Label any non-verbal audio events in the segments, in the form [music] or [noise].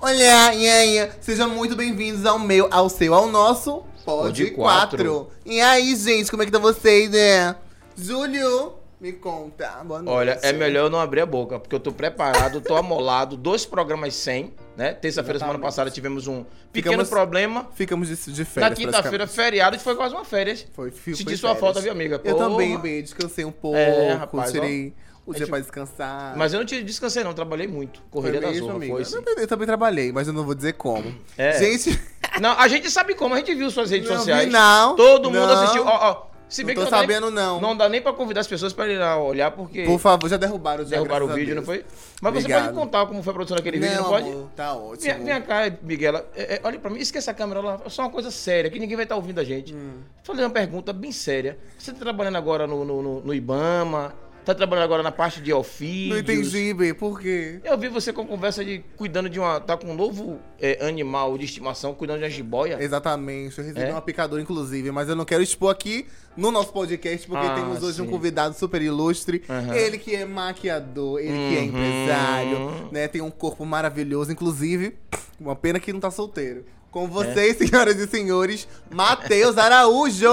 Olha, e aí, sejam muito bem-vindos ao meu, ao seu, ao nosso Pod Pod 4. quatro. E aí, gente, como é que tá vocês, né? Júlio, me conta. Boa noite. Olha, é melhor eu não abrir a boca, porque eu tô preparado, tô amolado, [laughs] dois programas sem, né? Terça-feira, semana passada, tivemos um pequeno Ficamos- problema. Ficamos de, de Na férias, quinta-feira, feriado, e foi quase uma férias. Foi, fui, Senti foi sua férias. falta, viu, amiga? Eu também, bem, descansei um pouco, É, rapaz, ó. tirei o Dia gente- pra descansar. Mas eu não te descansei, não. Trabalhei muito. Correria da mesmo, zorra, amiga? foi Eu sim. também, eu também trabalhei, mas eu não vou dizer como. É. Gente, [laughs] Não, a gente sabe como, a gente viu suas redes Não sociais. não. Todo mundo Não. assistiu. Ó, ó. Se não bem tô que não dá nem- sabendo não. Não dá nem pra convidar as pessoas pra ir lá olhar, porque Por favor, já derrubaram já, derrubaram o vídeo, não foi? Mas você Obrigado. pode contar como foi a produção daquele vídeo, não pode? amor, tá ótimo. Vem, vem cá, Miguela. É, é, olha pra mim, esqueça a câmera lá. É só uma coisa séria, que ninguém vai estar ouvindo a gente. Hum. Falei uma pergunta bem séria. Você tá trabalhando agora no, no, no- no Ibama? Tá trabalhando agora na parte de ofídeos? Não entendi, bem, por quê? Eu vi você com conversa de cuidando de uma. Tá com um novo é, animal de estimação, cuidando de uma jiboia. Exatamente, eu recebi É? uma picadura, inclusive, mas eu não quero expor aqui no nosso podcast, porque Ah, temos hoje um sim. convidado super ilustre. Aham. Ele que é maquiador, ele que é Uhum. empresário, né? Tem um corpo maravilhoso, inclusive. Uma pena que não tá solteiro. Com vocês, [laughs] senhoras e senhores, Matheus Araújo!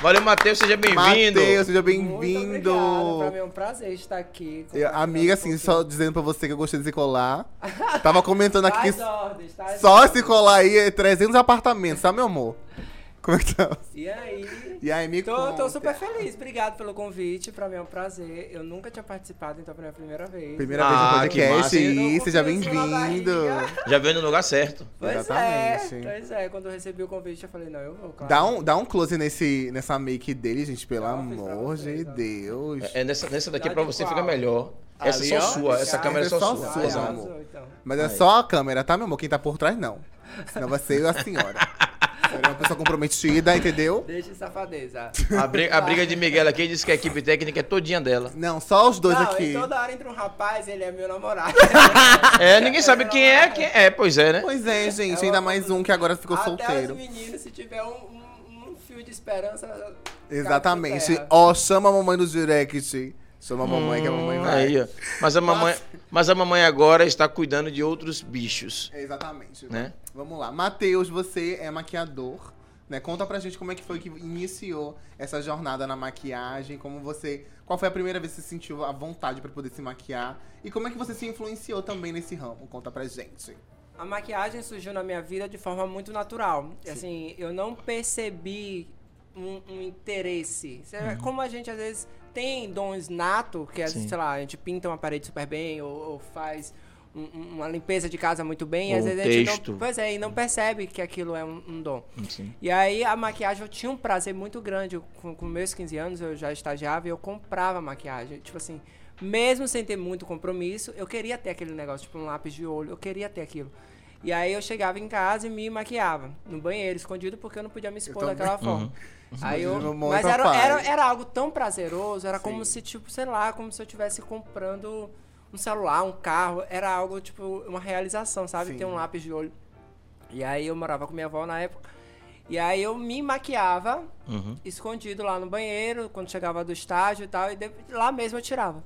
Valeu, Matheus, seja bem-vindo. Matheus, seja Muito bem-vindo! Pra mim é um prazer estar aqui. Eu- Amiga, assim, só dizendo pra você que eu gostei desse colar. [laughs] Tava comentando aqui que ordens, tais só ordens. esse colar aí é 300 apartamentos, tá, meu amor? Como é que tá? E aí? E aí, me Tô, conta. tô super feliz, obrigado pelo convite. Pra mim é um prazer. Eu nunca tinha participado, então foi a primeira vez. Primeira Ah, vez no que podcast, e seja bem-vindo. Já veio no lugar certo. Pois Exatamente. é, pois é. Quando eu recebi o convite, eu falei, não, eu vou, claro. Dá um, dá um close nesse, nessa make dele, gente, pelo pra amor vocês, de. Deus. É nessa, nessa daqui Dá pra de você qual? fica melhor. Essa Ali, é só ó. sua, essa Já, câmera é só é só sua. sua, Ah, amor. então. Mas é Aí. só a câmera, tá, meu amor? Quem tá por trás, não. Senão vai ser a senhora. É uma pessoa comprometida, entendeu? Deixa de safadeza. A briga, a briga de Miguel aqui disse que a equipe técnica é todinha dela. Não, só os dois não, aqui. e toda hora entra um rapaz, ele é meu namorado. [laughs] É, ninguém sabe quem é, quem é, pois é, né? Pois é, gente. É Ainda mais um que agora ficou Até solteiro. os meninos, se tiver um, um- um fio de esperança... Exatamente. Ó, chama a mamãe no direct. Chama a mamãe que a mamãe Hum, vai. Aí, ó. Mas a mamãe, mas a mamãe agora está cuidando de outros bichos, Exatamente. né? Vamos lá. Matheus, você é maquiador, né? Conta pra gente como é que foi que iniciou essa jornada na maquiagem, como você... Qual foi a primeira vez que você sentiu a vontade pra poder se maquiar? E como é que você se influenciou também nesse ramo? Conta pra gente. A maquiagem surgiu na minha vida de forma muito natural. Assim, eu não percebi um, um interesse. Uhum. Como a gente às vezes tem dons nato, que é, sei lá, a gente pinta uma parede super bem ou, ou faz um- um- uma limpeza de casa muito bem, e às Ou vezes a gente texto. não, pois é, e não percebe que aquilo é um, um dom. Sim. E aí a maquiagem eu tinha um prazer muito grande. Eu, Com, com meus 15 anos eu já estagiava e eu comprava maquiagem. Tipo assim, mesmo sem ter muito compromisso, eu queria ter aquele negócio, tipo um lápis de olho, eu queria ter aquilo. E aí eu chegava em casa e me maquiava no banheiro, escondido, porque eu não podia me expor daquela forma. Uhum. Aí eu, mas era, era, era algo tão prazeroso, era como Sim. se, tipo, sei lá, como se eu estivesse comprando um celular, um carro. Era algo, tipo, uma realização, sabe? Sim. Ter um lápis de olho. E aí eu morava com minha avó na época. E aí eu me maquiava Uhum. escondido lá no banheiro, quando chegava do estágio e tal, e lá mesmo eu tirava.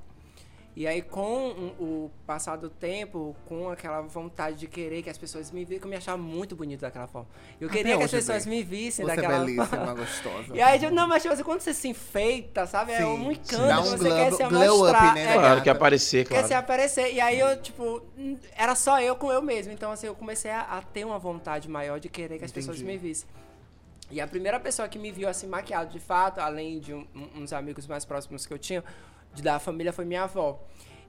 E aí, com um- o passar do tempo, com aquela vontade de querer que as pessoas me vissem, que eu me achava muito bonito daquela forma. Eu Até queria que as pessoas bem. me vissem Você é daquela belíssima, forma. gostosa. [laughs] E aí, tipo, não, mas tipo assim, quando você se enfeita, sabe? é Sim, um sim. encanto Dá um você glow- quer se glow up, né, é, Claro, que aparecer, quer se claro. aparecer. E aí eu, tipo, era só eu com eu mesmo. Então, assim, eu comecei a, a ter uma vontade maior de querer que as pessoas Entendi. me vissem. E a primeira pessoa que me viu assim maquiado de fato, além de um- um- uns amigos mais próximos que eu tinha, da família, foi minha avó.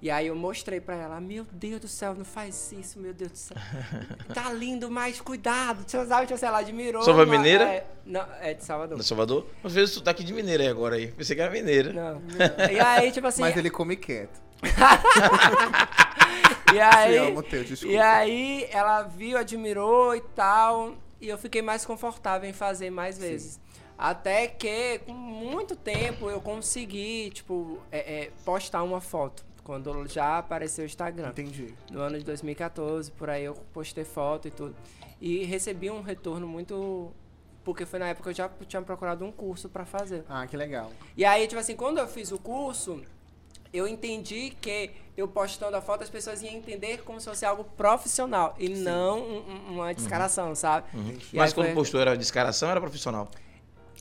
E aí eu mostrei pra ela, meu Deus do céu, não faz isso, meu Deus do céu. [laughs] Tá lindo, mas cuidado. Você sabe, tipo, ela admirou. Sua avó é mineira? É, não, é de Salvador. No Salvador? Mas fez o sotaque de mineira aí agora aí. Pensei que era mineira. Não. E aí, tipo assim. Mas ele come quieto. [laughs] E aí, Te amo, Teu, desculpa. e aí ela viu, admirou e tal. E eu fiquei mais confortável em fazer mais vezes. Até que, com muito tempo, eu consegui, tipo, é, é, postar uma foto. Quando já apareceu o Instagram. Entendi. No ano de 2014, por aí eu postei foto e tudo. E recebi um retorno muito. Porque foi na época que eu já tinha procurado um curso pra fazer. Ah, que legal. E aí, tipo assim, quando eu fiz o curso, eu entendi que eu postando a foto as pessoas iam entender como se fosse algo profissional e não um- um- uma descaração, sabe? E aí Uhum. Mas quando foi- postou era descaração era profissional?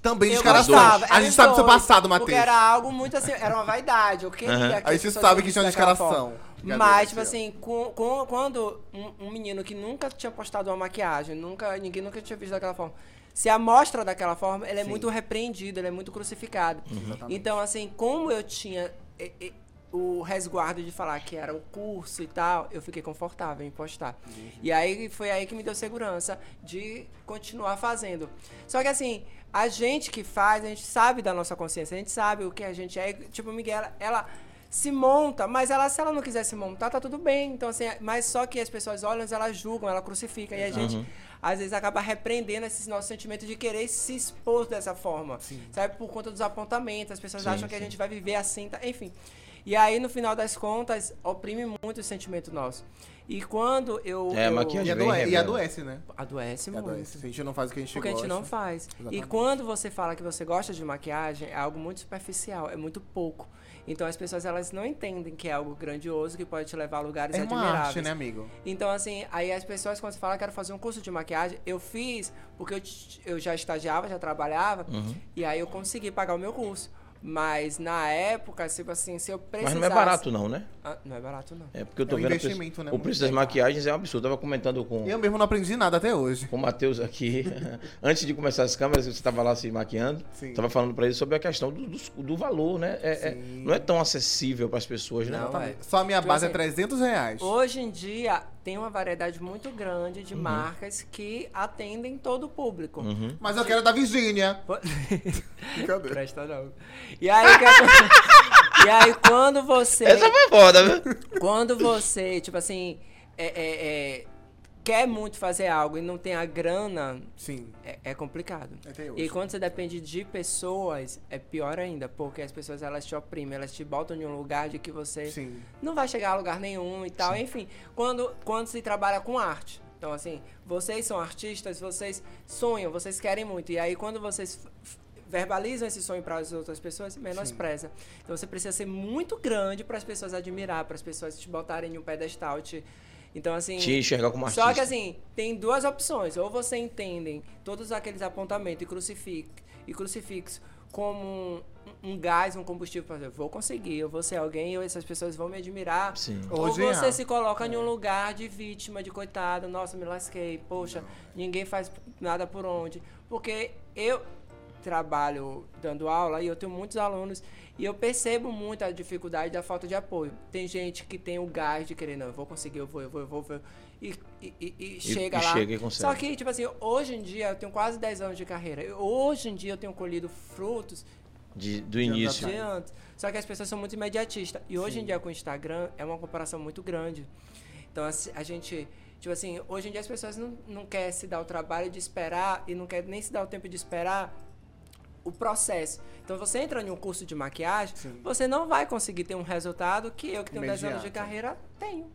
Também eu descarações. gostava, A gente sabe do seu passado, Porque Matheus. era algo muito assim, era uma vaidade. Eu queria Aham. que A as gente pessoas sabe que tinha uma descaração. Mas, tipo assim, com- com- quando um, um menino que nunca tinha postado uma maquiagem, nunca, ninguém nunca tinha visto daquela forma, se amostra daquela forma, ele é Sim. muito repreendido, ele é muito crucificado. Exatamente. Então, assim, como eu tinha e- e, o resguardo de falar que era o curso e tal, eu fiquei confortável em postar. E aí foi aí que me deu segurança de continuar fazendo. Só que assim, a gente que faz, a gente sabe da nossa consciência, a gente sabe o que a gente é. Tipo, Miguel, ela, se monta, mas ela, se ela não quiser se montar, tá tudo bem. Então, assim, mas só que as pessoas olham, elas julgam, ela crucifica. E a gente, às vezes, acaba repreendendo esse nosso sentimento de querer se expor dessa forma. Sabe? Por conta dos apontamentos. As pessoas Sim, acham que a sim. gente vai viver assim, tá? enfim. E aí, no final das contas, oprime muito o sentimento nosso. E quando eu. É, a eu maquiagem E adoece, e adoece, né? adoece muito. adoece. A gente não faz o que a gente Porque a gosta. gente não faz. Exatamente. E quando você fala que você gosta de maquiagem, é algo muito superficial, é muito pouco. Então as pessoas elas não entendem que é algo grandioso que pode te levar a lugares É uma admiráveis. arte, né, amigo? Então, assim, aí as pessoas, quando você fala, quero fazer um curso de maquiagem, eu fiz porque eu, eu já estagiava, já trabalhava, Uhum. e aí eu consegui pagar o meu curso. Mas na época, tipo assim, se eu Mas precisasse... não é barato não, né? Ah, não é barato, não. É porque eu tô É um vendo o preço- investimento, né, o preço das maquiagens é um absurdo. Eu tava comentando com, Eu mesmo não aprendi nada até hoje. com o Matheus aqui, [laughs] antes de começar as câmeras, você estava lá se maquiando, Sim. estava falando para ele sobre a questão do, do, do valor, né? É- é- não é tão acessível para as pessoas, né? Não, é. Só a minha Tipo base é assim, 300 reais. Hoje em dia, tem uma variedade muito grande Uhum. de marcas que atendem todo o público. Uhum. Mas eu quero da Virgínia. Po- Brincadeira. Presta não. E aí, que [laughs] e aí quando você... Essa foi foda, viu? Quando você, tipo assim, é, é, é, quer muito fazer algo e não tem a grana, Sim. é, é complicado. Até hoje. E quando você depende de pessoas, é pior ainda, porque as pessoas elas te oprimem, elas te botam em um lugar de que você Sim. não vai chegar a lugar nenhum e tal. Enfim, quando, quando se trabalha com arte. Então, assim, vocês são artistas, vocês sonham, vocês querem muito. E aí, quando vocês verbalizam esse sonho para as outras pessoas, menospreza. Então, você precisa ser muito grande para as pessoas admirar, para as pessoas te botarem em um pedestal. Te... Então, assim. Te enxergar como artista. Só que assim, tem duas opções. Ou você entendem todos aqueles apontamentos e crucifix, e crucifixo como um, um gás, um combustível para vou conseguir, eu vou ser alguém, ou essas pessoas vão me admirar. Sim. Hoje ou é. você se coloca em um lugar de vítima, de coitado, nossa, me lasquei, poxa, ninguém faz nada por onde. Porque eu trabalho dando aula e eu tenho muitos alunos e eu percebo muito a dificuldade da falta de apoio. Tem gente que tem o gás de querer, não, eu vou conseguir, eu vou, eu vou, eu vou, eu vou e, e, e- e chega e lá. chega e consegue. Só que, tipo assim, hoje em dia eu tenho quase 10 anos de carreira. Hoje em dia eu tenho colhido frutos De- do início. de antes. Só que as pessoas são muito imediatistas. E hoje em dia com o Instagram é uma comparação muito grande. Então assim, a gente. Tipo assim, hoje em dia as pessoas não, não querem se dar o trabalho de esperar e não querem nem se dar o tempo de esperar o processo. Então você entra em um curso de maquiagem, Sim. você não vai conseguir ter um resultado que eu que tenho 10 anos de carreira tenho.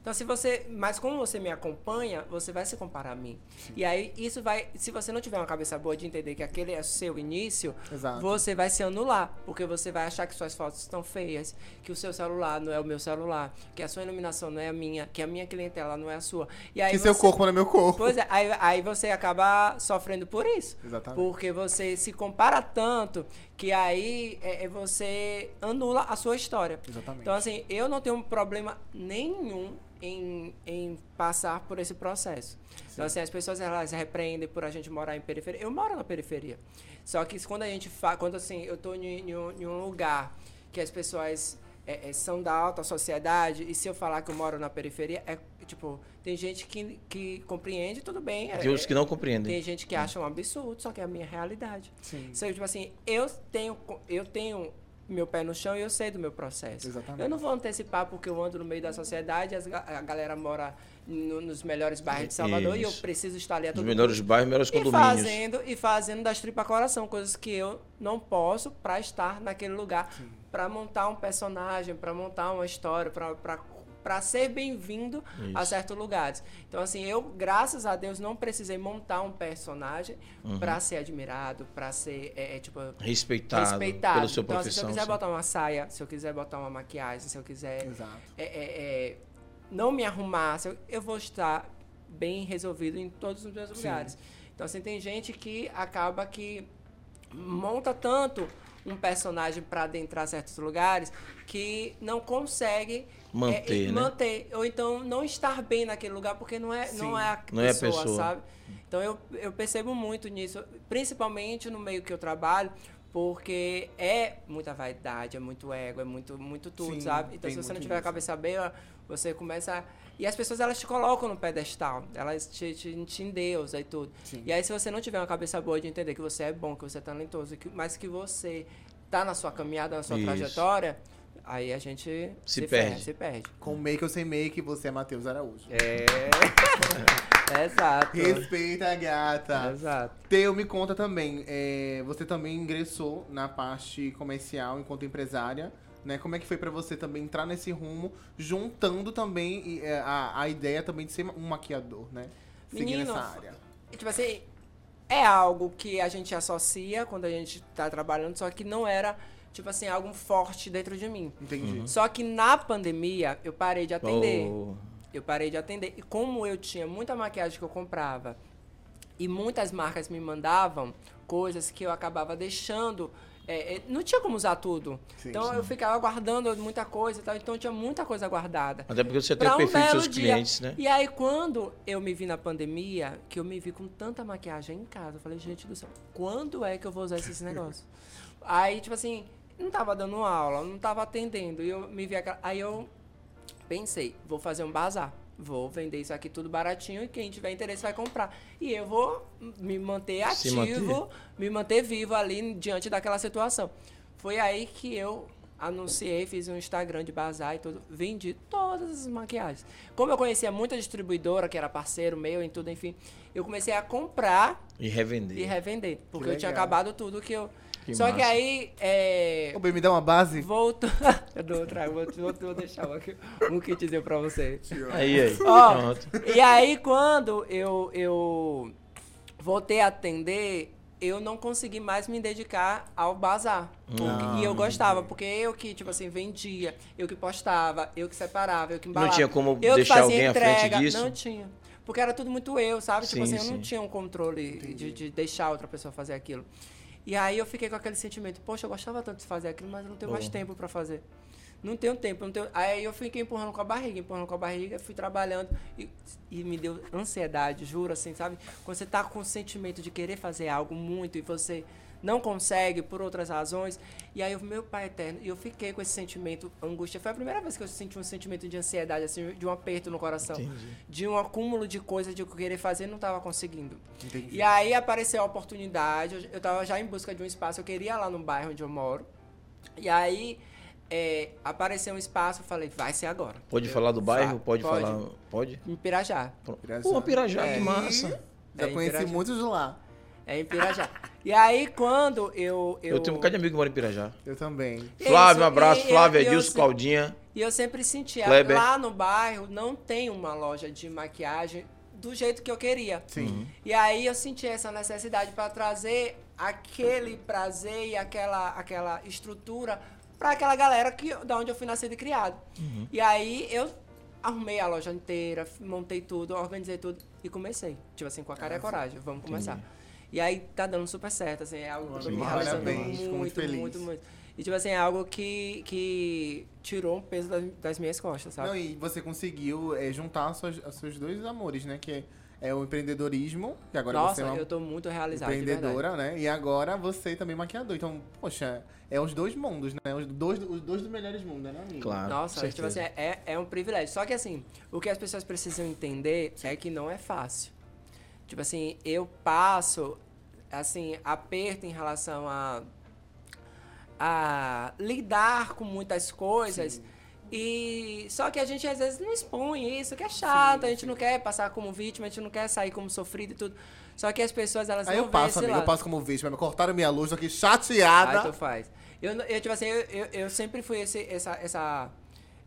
Então se você, mas como você me acompanha, você vai se comparar a mim. E aí isso vai, se você não tiver uma cabeça boa de entender que aquele é o seu início, Exato. você vai se anular, porque você vai achar que suas fotos estão feias, que o seu celular não é o meu celular, que a sua iluminação não é a minha, que a minha clientela não é a sua. E aí Que você, seu corpo não é meu corpo. Pois é, aí, aí você acaba sofrendo por isso. Exatamente. Porque você se compara tanto que aí é, é você anula a sua história. Exatamente. Então, assim, eu não tenho problema nenhum em, em passar por esse processo. Então, assim, as pessoas elas repreendem por a gente morar em periferia. Eu moro na periferia. Só que quando a gente faz. Quando assim, eu tô em, em um, em um lugar que as pessoas é, é, são da alta sociedade, e se eu falar que eu moro na periferia, é tipo, tem gente que, que compreende, tudo bem. é- Tem outros que não compreendem. tem gente que acha um absurdo, só que é a minha realidade. Sim. Isso aí, tipo assim, eu tenho, eu tenho meu pé no chão e eu sei do meu processo. Exatamente. Eu não vou antecipar porque eu ando no meio da sociedade, as a galera mora no- nos melhores bairros de Salvador e eu Isso. preciso estar ali a Os todo melhores custo. bairros, melhores E condomínios. fazendo, e fazendo das tripas coração, coisas que eu não posso para estar naquele lugar, para montar um personagem, para montar uma história, para para ser bem-vindo a certos lugares. Então, assim, eu, graças a Deus, não precisei montar um personagem Uhum. pra ser admirado, pra ser, é, é, tipo, Respeitado, respeitado. pela sua então, assim, se eu profissão. quiser sim. botar uma saia, se eu quiser botar uma maquiagem, se eu quiser Exato. é, é, é, não me arrumar, se eu, eu vou estar bem resolvido em todos os meus Sim. lugares. Então, assim, tem gente que acaba que monta tanto um personagem para adentrar certos lugares que não consegue Manter, é, manter ou então não estar bem naquele lugar porque não é não Sim. é a Não é a pessoa, pessoa. sabe? Então eu, eu percebo muito nisso, principalmente no meio que eu trabalho, porque é muita vaidade, é muito ego, é muito muito tudo, Sim, sabe? Então se você não tiver a isso. cabeça bem, você começa a... e as pessoas elas te colocam no pedestal, elas te, te, te endeusam e tudo. Sim. E aí se você não tiver uma cabeça boa de entender que você é bom, que você é talentoso, que, mas que você tá na sua caminhada, na sua Isso. trajetória, aí a gente Se ferra, perde. se perde. Com make ou sem make, você é Matheus Araújo. É. [laughs] Exato. Respeita a gata. Exato. Teu, me conta também. é, você também ingressou na parte comercial enquanto empresária. Né? Como é que foi pra você também entrar nesse rumo, juntando também e, é, a, a ideia também de ser um maquiador, né? Seguindo Menino, essa área. Tipo assim, é algo que a gente associa quando a gente tá trabalhando, só que não era, tipo assim, algo forte dentro de mim. Entendi. Só que na pandemia eu parei de atender. Oh, Eu parei de atender. E como eu tinha muita maquiagem que eu comprava e muitas marcas me mandavam coisas que eu acabava deixando. É, é, não tinha como usar tudo. Sim, então sim. eu ficava guardando muita coisa e tal. Então tinha muita coisa guardada. até porque você tem Pra o um perfil dos seus dia. clientes, né? E aí, quando eu me vi na pandemia, que eu me vi com tanta maquiagem em casa, eu falei, gente do céu, quando é que eu vou usar esses negócios? [laughs] aí, tipo assim, não tava dando aula, não tava atendendo. E eu me vi aquela... Aí eu pensei, vou fazer um bazar. Vou vender isso aqui tudo baratinho e quem tiver interesse vai comprar. E eu vou me manter ativo, me manter vivo ali diante daquela situação. Foi aí que eu anunciei, fiz um Instagram de bazar e tudo, vendi todas as maquiagens. Como eu conhecia muita distribuidora, que era parceiro meu e tudo, enfim, eu comecei a comprar E revender. e revender. Porque eu tinha acabado tudo que eu. Que Só que massa. aí. É... Ô, bem, me dá uma base? Voltou. [laughs] eu dou outra, vou, vou, vou deixar um, um kitzinho pra você. Aí, aí. Ó, Pronto. E aí, quando eu, eu voltei a atender, eu não consegui mais me dedicar ao bazar. Ah, e eu gostava, porque eu que, tipo assim, vendia, eu que postava, eu que separava, eu que embalava. tinha como eu que deixar fazia alguém à frente entrega. disso? Não tinha. Porque era tudo muito eu, sabe? tipo Sim, assim, eu não tinha um controle de, de deixar outra pessoa fazer aquilo. E aí eu fiquei com aquele sentimento, poxa, eu gostava tanto de fazer aquilo, mas eu não tenho mais Bom. tempo pra fazer. Não tenho tempo, não tenho. Aí eu fiquei empurrando com a barriga, empurrando com a barriga, fui trabalhando e, e me deu ansiedade, juro, assim, sabe? Quando você tá com o sentimento de querer fazer algo muito e você não consegue por outras razões. E aí, o meu pai eterno, e eu fiquei com esse sentimento, angústia. Foi a primeira vez que eu senti um sentimento de ansiedade, assim, de um aperto no coração. Entendi. De um acúmulo de coisas de eu querer fazer e não tava conseguindo. Entendi. E aí apareceu a oportunidade, eu, eu tava já em busca de um espaço, eu queria ir lá no bairro onde eu moro. E aí é, apareceu um espaço, eu falei, vai ser agora. Pode falar do bairro? Sabe, Pode, pode. falar? Pode? Em Pirajá. Pirajá. Pô, Pirajá, É. que massa. Já É, conheci Pirajá. muitos lá. É em Pirajá. e aí quando eu. Eu, Eu, tenho um bocado de amigo que mora em Pirajá. Eu também. Isso, Flávio, um abraço. e- Flávio, Edilson, Claudinha. E eu sempre sentia, Kleber. lá no bairro não tem uma loja de maquiagem do jeito que eu queria. Sim. E aí eu senti essa necessidade para trazer aquele prazer e aquela, aquela estrutura para aquela galera que, da onde eu fui nascido e criado. Uhum. E aí eu arrumei a loja inteira, montei tudo, organizei tudo e comecei. Tipo assim, com a cara e a coragem, vamos começar. E aí tá dando super certo, assim, é algo que eu tô Sim, me realizando parabéns, fico muito muito, feliz. muito, muito. E tipo assim, é algo que, que tirou um peso das, das minhas costas, sabe? Não, e você conseguiu é, juntar suas, os seus dois amores, né? Que é o empreendedorismo, que agora Nossa, você é uma eu tô muito verdade. empreendedora, né? E agora você também maquiador. Então, poxa, é os dois mundos, né? Os dois, os dois dos melhores mundos, né, amigo? Claro. Nossa, tipo assim, é, é um privilégio. Só que assim, o que as pessoas precisam entender é que não é fácil. Tipo assim, eu passo, assim, aperto em relação a, a lidar com muitas coisas. E só que a gente às vezes não expõe isso, que é chato, a gente não quer passar como vítima, a gente não quer sair como sofrido e tudo. Só que as pessoas, elas Aí não eu passo, amigo, eu passo como vítima. Me cortaram minha luz, tô aqui Aí chateada. tu faz. Eu, eu tipo assim, eu, eu, eu sempre fui esse, essa, essa,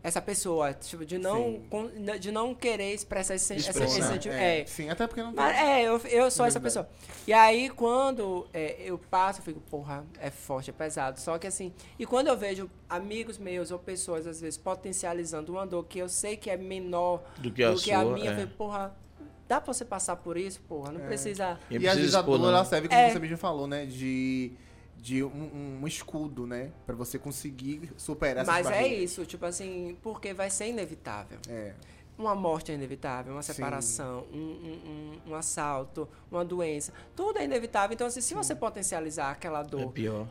essa pessoa, tipo, de não, Sim. con- de não querer expressar esse, sen- essa- esse Expressar, sentimento. É, É. Sim, até porque não Mas, tem. é, eu, eu sou essa pessoa. E aí, quando é, eu passo, eu fico, porra, é forte, é pesado. Só que assim, e quando eu vejo amigos meus ou pessoas, às vezes, potencializando uma dor que eu sei que é menor Do que a do que a sua, minha, eu é. fico, porra, dá pra você passar por isso, porra? Não precisa. Eu E às vezes a dor não. ela serve, como É. você mesmo falou, né? De, de um, um escudo, né? Pra você conseguir superar essas Mas é barreiras. isso, tipo assim, porque vai ser inevitável. É. Uma morte é inevitável, uma Sim. separação, um, um, um, um assalto, uma doença. Tudo é inevitável. Então, assim, se você potencializar aquela É dor, pior.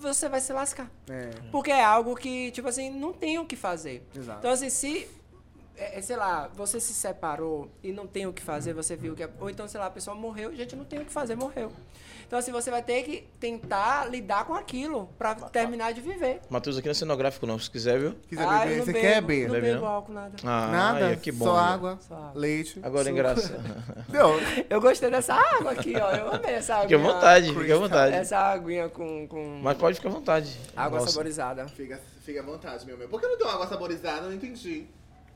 você vai se lascar. É. Porque é algo que, tipo assim, não tem o que fazer. Exato. Então, assim, se, é, é, sei lá, você se separou e não tem o que fazer, você viu que. é- Ou então, sei lá, a pessoa morreu, gente, não tem o que fazer, morreu. Então, assim, você vai ter que tentar lidar com aquilo pra terminar de viver. Matheus aqui não é cenográfico, não. Se quiser, viu? Quiser Ah, beber, você bebo, quer beber? Não bebo álcool, nada. Ah, Nada, ai, que bom. só né? água, Só água. leite. Agora é engraçado. [laughs] Deu. Eu gostei dessa água aqui, ó. Eu amei essa água. Fique à vontade, fique à vontade. Essa aguinha com, com Mas pode ficar à vontade. água Nossa. saborizada. Fica, fica à vontade, meu meu. Por que não uma água saborizada? Eu não entendi.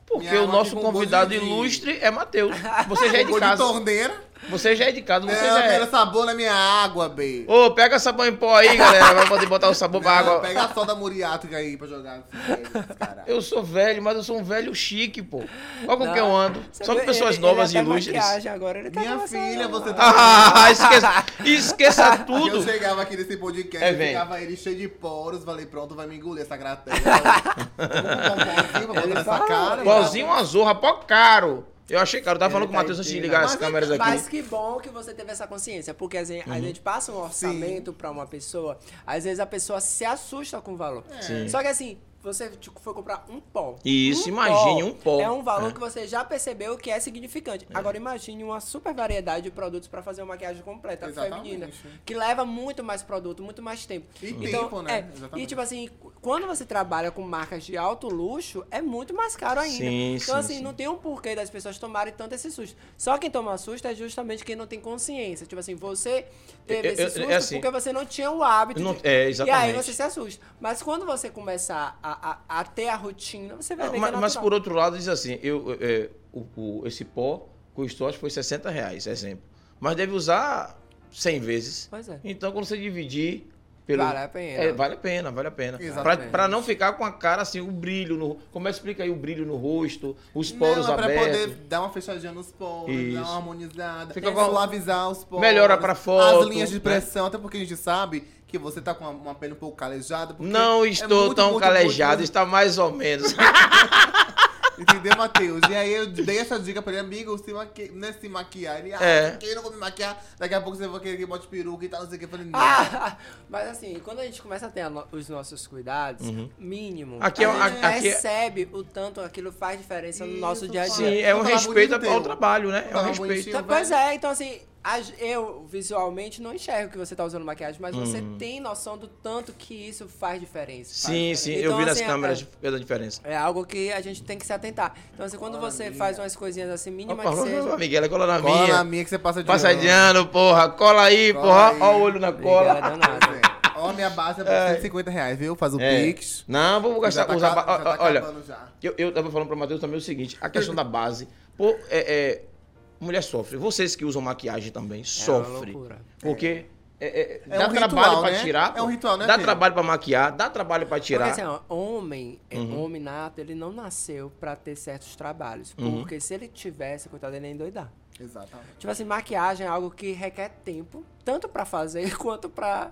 Porque Minha o nosso convidado de- ilustre é Matheus. [laughs] Você já é de Gosto de casa. torneira. Você já é de casa, Não, você eu já quero é. sabor na minha água, B. Ô, pega sabão em pó aí, galera. Vai poder botar o sabor pra água. Pega a soda muriática aí pra jogar. assim, caralho. Eu sou velho, mas eu sou um velho chique, pô. Olha com Não, que eu ando. você Só com pessoas ele- novas e ele até ilustres. agora, ele tá Minha filha, você tá- [laughs] Ah, esqueça, esqueça [laughs] Eu tudo. chegava aqui nesse podcast É, e ficava ele cheio de poros. Falei, pronto, vai me engolir essa gratéia. [laughs] Um pãozinho pra botar nessa cara. Igualzinho uma zorra, pó caro. Eu achei caro. Eu tava Ele falando com o tá Matheus antes de ligar as Mas é- câmeras aqui. Mas que bom que você teve essa consciência, porque assim, Uhum. a gente passa um orçamento pra uma pessoa, às vezes a pessoa se assusta com o valor. Sim. Só que assim, você tipo, foi comprar um pó. Isso, Um imagine um pó. É um valor É. que você já percebeu que é significante. Agora imagine uma super variedade de produtos pra fazer uma maquiagem completa Exatamente. feminina, que leva muito mais produto, muito mais tempo. E então, tempo, né? é, Exatamente. e tipo assim, quando você trabalha com marcas de alto luxo, é muito mais caro ainda. Sim, então sim, assim, sim. não tem um porquê das pessoas tomarem tanto esse susto. Só quem toma susto é justamente quem não tem consciência. Tipo assim, você teve Eu- esse eu- susto é assim, porque você não tinha o hábito. não- de- é, E aí exatamente. você se assusta. Mas quando você começar a, a, a ter a rotina, você vai ver que mas, é mas por outro lado, diz assim, eu, é, o, o- esse pó custou, acho que foi 60 reais, exemplo. Mas deve usar 100 vezes. Pois é. Então, quando você dividir pelo... Vale a pena. É, vale a pena, vale a pena. Pra não ficar com a cara assim, o brilho no... Como é que explica aí o brilho no rosto, os poros Não, é pra abertos? poder dar uma fechadinha nos poros, Isso. dar uma harmonizada, Fica com- suavizar os poros. Melhora pra foto, As linhas de né? pressão, até porque a gente sabe que você tá com uma, uma pele um pouco calejada. Não é estou muito, tão muito, calejado, muito- está mais ou menos. [laughs] Entendeu, Matheus? E aí eu dei essa dica pra ele, amigo, se maqui... não é se maquiar. Ele, ah, É. é. eu não vou me maquiar, daqui a pouco você vai querer que bote peruca e tal, não sei o que. Eu falei, não. Ah, [laughs] mas assim, quando a gente começa a ter a no- os nossos cuidados, mínimo, Uhum. Aqui a é um- gente aqui é- percebe o tanto aquilo faz diferença no nosso dia a dia. Sim, é um respeito ao trabalho, né? É um respeito. Então, pois é, então assim, a- eu visualmente não enxergo que você tá usando maquiagem, mas você Hum. tem noção do tanto que isso faz diferença. Sim, sim, eu Então, vi nas assim, câmeras é- da diferença. É algo que a gente tem que se atentar. Então, assim, quando você faz umas coisinhas assim, mínima Opa, que seja. Miguel, cola na Cola minha. na minha que você passa de Passa ano. de ano, porra. Cola aí, Cola porra. aí. Ó o olho na cola. Nada. Pois é. Ó, minha base é por 150 reais, viu? Faz o É. Pix. Não, vou gastar. Já tá usar, tá olha, acabando já. eu, eu tava falando pra Matheus também o seguinte: a questão da base. Pô, é, é, mulher sofre. Vocês que usam maquiagem também, É uma sofre. loucura. Porque é, é, É dá um trabalho ritual, pra né? tirar. É um ritual, né, Dá filho? trabalho pra maquiar, dá trabalho pra tirar. Porque assim, ó, homem, é, Uhum. homem nato, ele não nasceu pra ter certos trabalhos. Uhum. Porque se ele tivesse, coitado, ele ia endoidar. Exatamente. Tipo assim, maquiagem é algo que requer tempo, tanto pra fazer [laughs] quanto pra,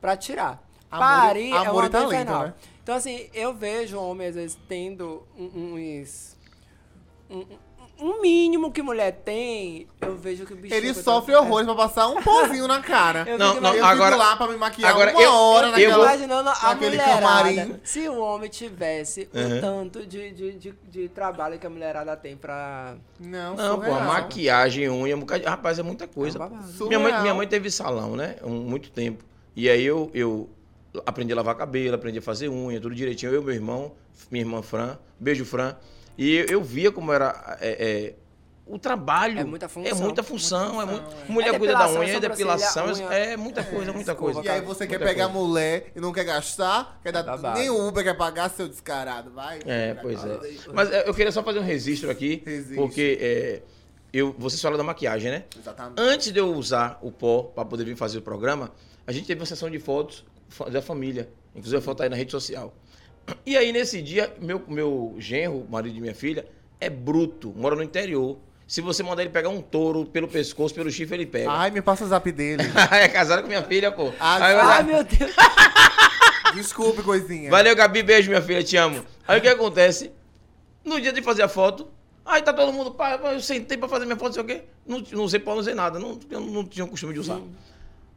pra tirar. Amor Parir é uma e talento, infernal. né? Então, assim, eu vejo homem, às vezes, tendo um- uns... Um, um- um mínimo que mulher tem, eu vejo que o bicho... Ele sofre horrores pra passar um pozinho na cara. Eu Não, não, eu agora- lá pra me maquiar agora uma eu- hora eu Eu naquela... imaginando a naquele mulherada. camarim. Se o homem tivesse Uhum. o tanto de, de, de, de trabalho que a mulherada tem pra. Não, Não, pô, maquiagem, unha, um. Rapaz, é muita coisa. É minha, mãe, minha mãe teve salão, né? Um, muito tempo. E aí eu, eu aprendi a lavar cabelo, aprendi a fazer unha, tudo direitinho. Eu, meu irmão, minha irmã Fran, beijo Fran. E eu, eu via como era é, é, o trabalho. É muita função. É muita função. Muita é função, muito- é. Mulher É cuida da unha, é depilação. unha. É muita coisa, muita coisa. E aí você quer pegar coisa. mulher e não quer gastar, quer dar nem o Uber quer pagar, seu descarado, vai. É, pois é. Mas é, eu queria só fazer um registro aqui, Registro. porque é, eu, vocês falaram da maquiagem, né? Exatamente. Antes de eu usar o pó para poder vir fazer o programa, a gente teve uma sessão de fotos da família. Inclusive a foto tá aí na rede social. E aí, nesse dia, meu, meu genro, marido de minha filha, é bruto, mora no interior. Se você mandar ele pegar um touro pelo pescoço, pelo chifre, ele pega. Ai, me passa o zap dele. [laughs] é casado com minha filha, pô. Ah, Aí eu- Ai, meu Deus. [laughs] Desculpe, coisinha. Valeu, Gabi, beijo, minha filha, te amo. Aí o que acontece? No dia de fazer a foto, aí tá todo mundo, pai, eu sentei pra fazer minha foto, não sei o quê. Não, não usei pó, não usei nada, não, eu não tinha o costume de usar.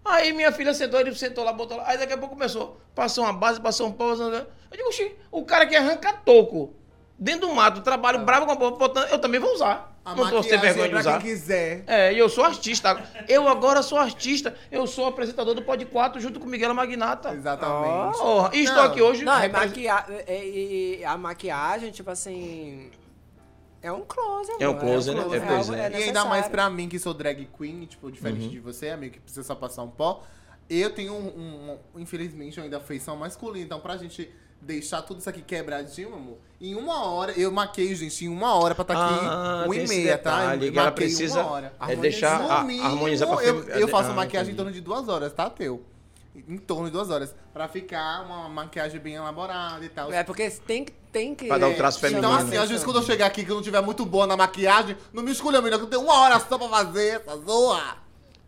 Aí minha filha sentou, ele sentou lá, botou lá. Aí daqui a pouco começou, passou uma base, passou um um- Eu digo, oxi, o cara que arranca toco dentro do mato, trabalho bravo com a pó, botando, eu também vou usar. A não tô sem maquiagem vergonha é de usar. quem quiser. É, e eu sou artista. Eu agora sou artista. Eu sou apresentador do Pod 4 junto com Miguel Magnata. Exatamente. Porra, e estou Não, aqui hoje. Não, é maquia... é- e a maquiagem, tipo assim. É um close, É um amor, close, né? É, pois algo- é. E ainda mais pra mim, que sou drag queen, tipo, diferente Uhum. de você, amigo, que precisa só passar um pó. Eu tenho um, um- um- infelizmente, ainda feição masculina. Então, pra gente deixar tudo isso aqui quebradinho, amor, em uma hora, eu maquei, gente, em uma hora pra estar aqui, Ah, uma tem e meia, tá? Eu ela maquei precisa uma hora. é deixar a- mínimo, harmonizar pra eu, eu faço ah, maquiagem em entendi. torno de duas horas, tá, teu? Em torno de duas horas. Pra ficar uma maquiagem bem elaborada e tal. É porque tem, que- tem que. Pra dar um traço feminino. Então, assim, às vezes quando eu chegar aqui que eu não tiver muito boa na maquiagem, não me escolha, menina, que eu tenho uma hora só pra fazer essa zoa.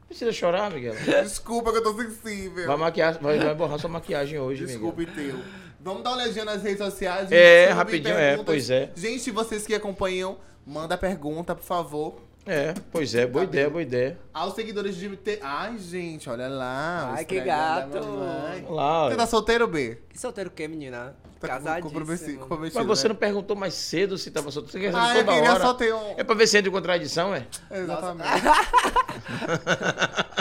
Precisa chorar, Miguel. Desculpa que eu tô sensível. Vai, maquiar, vai, vai borrar sua maquiagem hoje, Desculpe, Miguel. teu. Vamos dar uma olhadinha nas redes sociais. gente. É, rapidinho, é, pois é. Gente, vocês que acompanham, manda pergunta, por favor. É, pois é, boa ideia, boa ideia. Aos seguidores de... Te... Ai, gente, olha lá. Ai, que gato. lá. Você tá solteiro, B? Que solteiro o quê, menina? Tá Casadíssimo. comprometido, comprometido, Mas você né? não perguntou mais cedo se tava solto. Você quer Ah, eu toda queria hora. só ter um... É pra ver se entra em contradição, é? Exatamente. [laughs]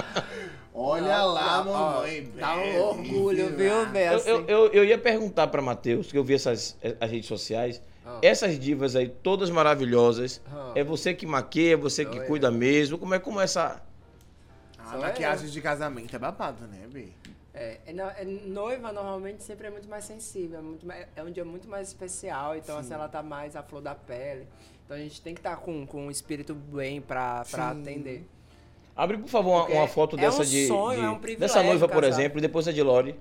Olha lá, mamãe. Dá um bebe, orgulho, viu, Eu, velho? eu, eu, eu ia perguntar pra Matheus, que eu vi essas eh, as redes sociais. Ah. Essas divas aí, todas maravilhosas. Ah. É você que maqueia, é você que Sou cuida eu. mesmo. Como é como é essa. A Sou maquiagem de casamento é babado, né, B? É, é, não, é, noiva normalmente sempre é muito mais sensível, é, muito mais- é um dia muito mais especial, então assim, ela tá mais à flor da pele. Então a gente tem que estar com, com o espírito bem pra, pra Sim. atender. Abre, por favor, uma, uma foto é dessa um de, sonho, de- é um privilégio dessa noiva, por casar. exemplo, e depois a de Lore.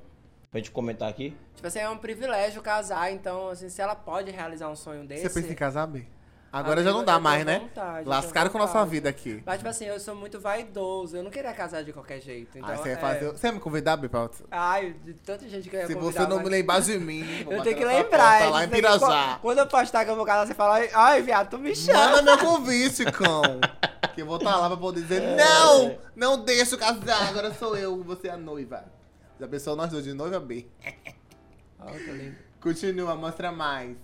Pra gente comentar aqui. Tipo assim, é um privilégio casar, então assim, se ela pode realizar um sonho desse... Você pensa em casar, B? Agora Amigo, já não dá mais, né? vontade, Lascaram com a nossa vida aqui. Mas tipo assim, eu sou muito vaidoso, eu não queria casar de qualquer jeito. Então, Aí você, é... fazer... você vai me convidar, B, pra... Ai, de tanta gente que eu ia Se convidar, você não mas- me lembrar de mim, Eu [laughs] tenho que lembrar. porta lá em Pirajá. qu- Quando eu postar que eu vou casar, você fala, ai, viado, tu me chama. Manda meu convite, cão. Que eu vou estar lá pra poder dizer, [laughs] não, não deixa eu casar, agora sou eu, você é a noiva. Já pensou nós dois de noiva, B? Ó, que lindo. Continua, mostra mais.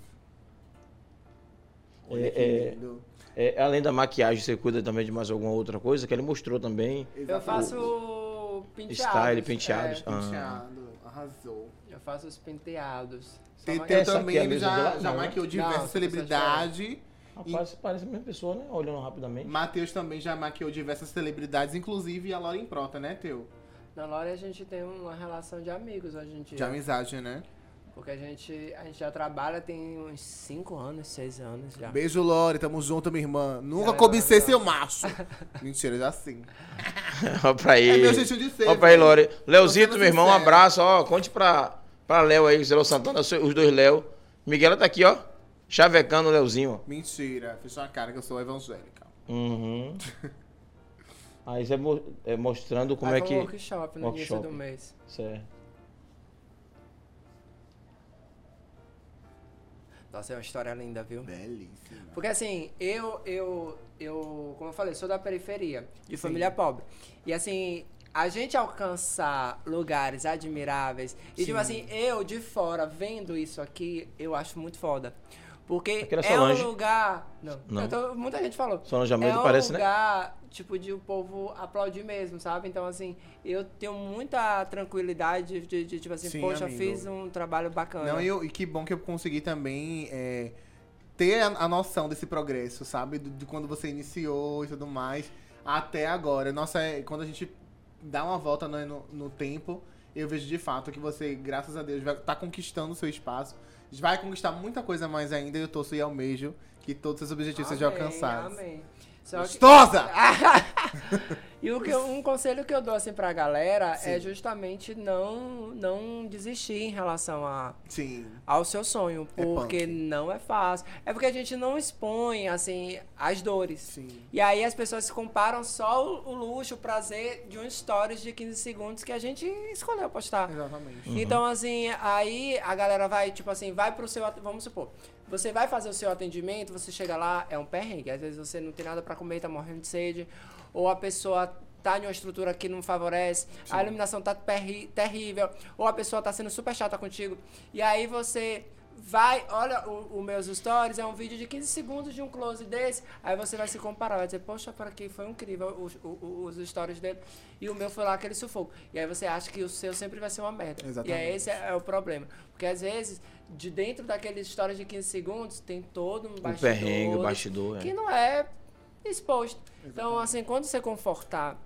Olha que É, é, lindo. é, além da maquiagem, você cuida também de mais alguma outra coisa que ele mostrou também. Eu faço penteados. Style, penteados. é, Ah. Penteado, arrasou. eu faço os penteados. Também, aqui é a ele já, já né? maquiou diversas celebridades. Rapaz, parece a mesma pessoa, né? Olhando rapidamente. Matheus também já maquiou diversas celebridades, inclusive a Lauren Prota, né, Teu? Na Lore a gente tem uma relação de amigos hoje em dia. De amizade, né? Porque a gente, a gente já trabalha tem uns 5 anos, 6 anos já. Beijo, Lore, tamo junto, minha irmã. Nunca é cobicei seu macho. [laughs] Mentira, já sim. Olha pra É [laughs] ele. meu jeitinho de ser. Olha pra aí, velho. Lore. Leozito, meu irmão, um abraço. Ó, conte pra, pra Léo aí, Zé Santana, os dois Léo. Miguela tá aqui, ó. Chavecando o Léozinho, ó. Mentira, fechou a cara que eu sou evangélica. Uhum. [laughs] Aí você mo- é, mostrando como Vai é que. um workshop no início Workshop. do mês. Certo. Nossa, é uma história linda, viu? Belíssima. Porque assim, eu, eu, eu, como eu falei, sou da periferia, de família pobre. E assim, a gente alcançar lugares admiráveis, e tipo assim, eu de fora vendo isso aqui, eu acho muito foda. Porque Aquela é Solange. um lugar. Não, Não. tô- muita gente falou. Solange é um parece, né? lugar, tipo, de o povo aplaudir mesmo, sabe? Então, assim, eu tenho muita tranquilidade de, de, tipo assim, Sim, poxa, amigo. fiz um trabalho bacana. Não, e, eu- e que bom que eu consegui também é, ter a, a noção desse progresso, sabe? De, de quando você iniciou e tudo mais, até agora. Nossa, é, quando a gente dá uma volta no, no, no tempo, eu vejo de fato que você, graças a Deus, vai estar conquistando o seu espaço. Vai conquistar muita coisa mais ainda e eu torço e almejo que todos os seus objetivos sejam Amém, alcançados. Amém. Só que- Gostosa! [laughs] e o que eu- um conselho que eu dou assim pra galera é Sim. justamente não, não desistir em relação a, Sim. ao seu sonho, É porque punk. não é fácil. É porque a gente não expõe assim as dores. Sim. E aí as pessoas se comparam só o, o luxo, o prazer de um stories de 15 segundos que a gente escolheu postar. Exatamente. Então, assim, aí a galera vai, tipo assim, vai pro seu. Vamos supor, você vai fazer o seu atendimento, você chega lá, é um perrengue. Às vezes você não tem nada pra comer, tá morrendo de sede. Ou a pessoa tá em uma estrutura que não favorece, a iluminação tá perri- terrível. Ou a pessoa tá sendo super chata contigo. E aí você. Vai, olha os meus stories, é um vídeo de 15 segundos de um close desse. Aí você vai se comparar, vai dizer, poxa, para aqui foi incrível os, os, os stories dele. E o meu foi lá aquele sufoco. E aí você acha que o seu sempre vai ser uma merda. Exatamente. E aí esse é, é o problema. Porque às vezes, de dentro daqueles stories de 15 segundos, tem todo um O bastidor. perrengue, o bastidor. Que É. não é exposto. Então, assim, quando você confortar.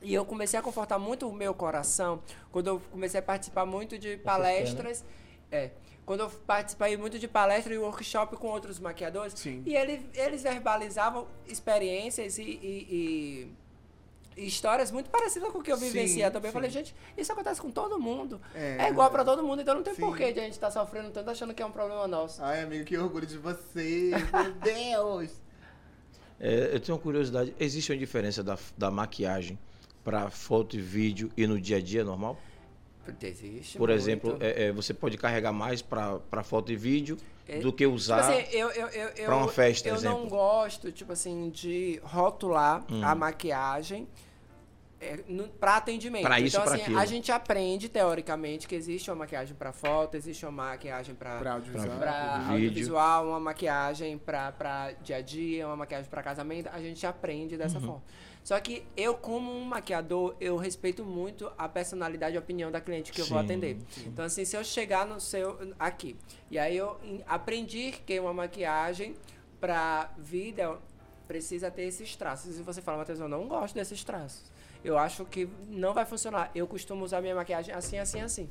E eu comecei a confortar muito o meu coração quando eu comecei a participar muito de palestras. É. Quando eu participei muito de palestra e workshop com outros maquiadores. Sim. E ele, eles verbalizavam experiências e- e- e histórias muito parecidas com o que eu Sim, vivencia também. Eu sim. falei, gente, isso acontece com todo mundo. É, É, igual pra todo mundo, então não tem Sim. porquê de a gente estar sofrendo tanto achando que é um problema nosso. Ai, amigo, que orgulho de você. Meu [laughs] Deus. É, eu tenho uma curiosidade. Existe uma diferença da, da maquiagem para foto e vídeo e no dia a dia normal? Existe. Por muito. exemplo, é, é, você pode carregar mais para foto e vídeo É, do que usar. Tipo assim, eu, eu, eu, eu, pra uma festa, eu exemplo. não gosto, tipo assim, de rotular Hum. a maquiagem é, pra atendimento. Pra isso, então, pra assim, aquilo. a gente aprende, teoricamente, que existe uma maquiagem pra foto, existe uma maquiagem Pra audiovisual. pra audiovisual, uma maquiagem pra, pra dia a dia, uma maquiagem pra casamento. A gente aprende Uhum. dessa forma. Só que eu, como um maquiador, eu respeito muito a personalidade e a opinião da cliente que eu vou Sim, atender. Então, assim, se eu chegar no seu. aqui, e aí eu aprendi que uma maquiagem pra vida precisa ter esses traços. E você fala, Matheus, eu não gosto desses traços. Eu acho que não vai funcionar. Eu costumo usar minha maquiagem assim, assim, assim.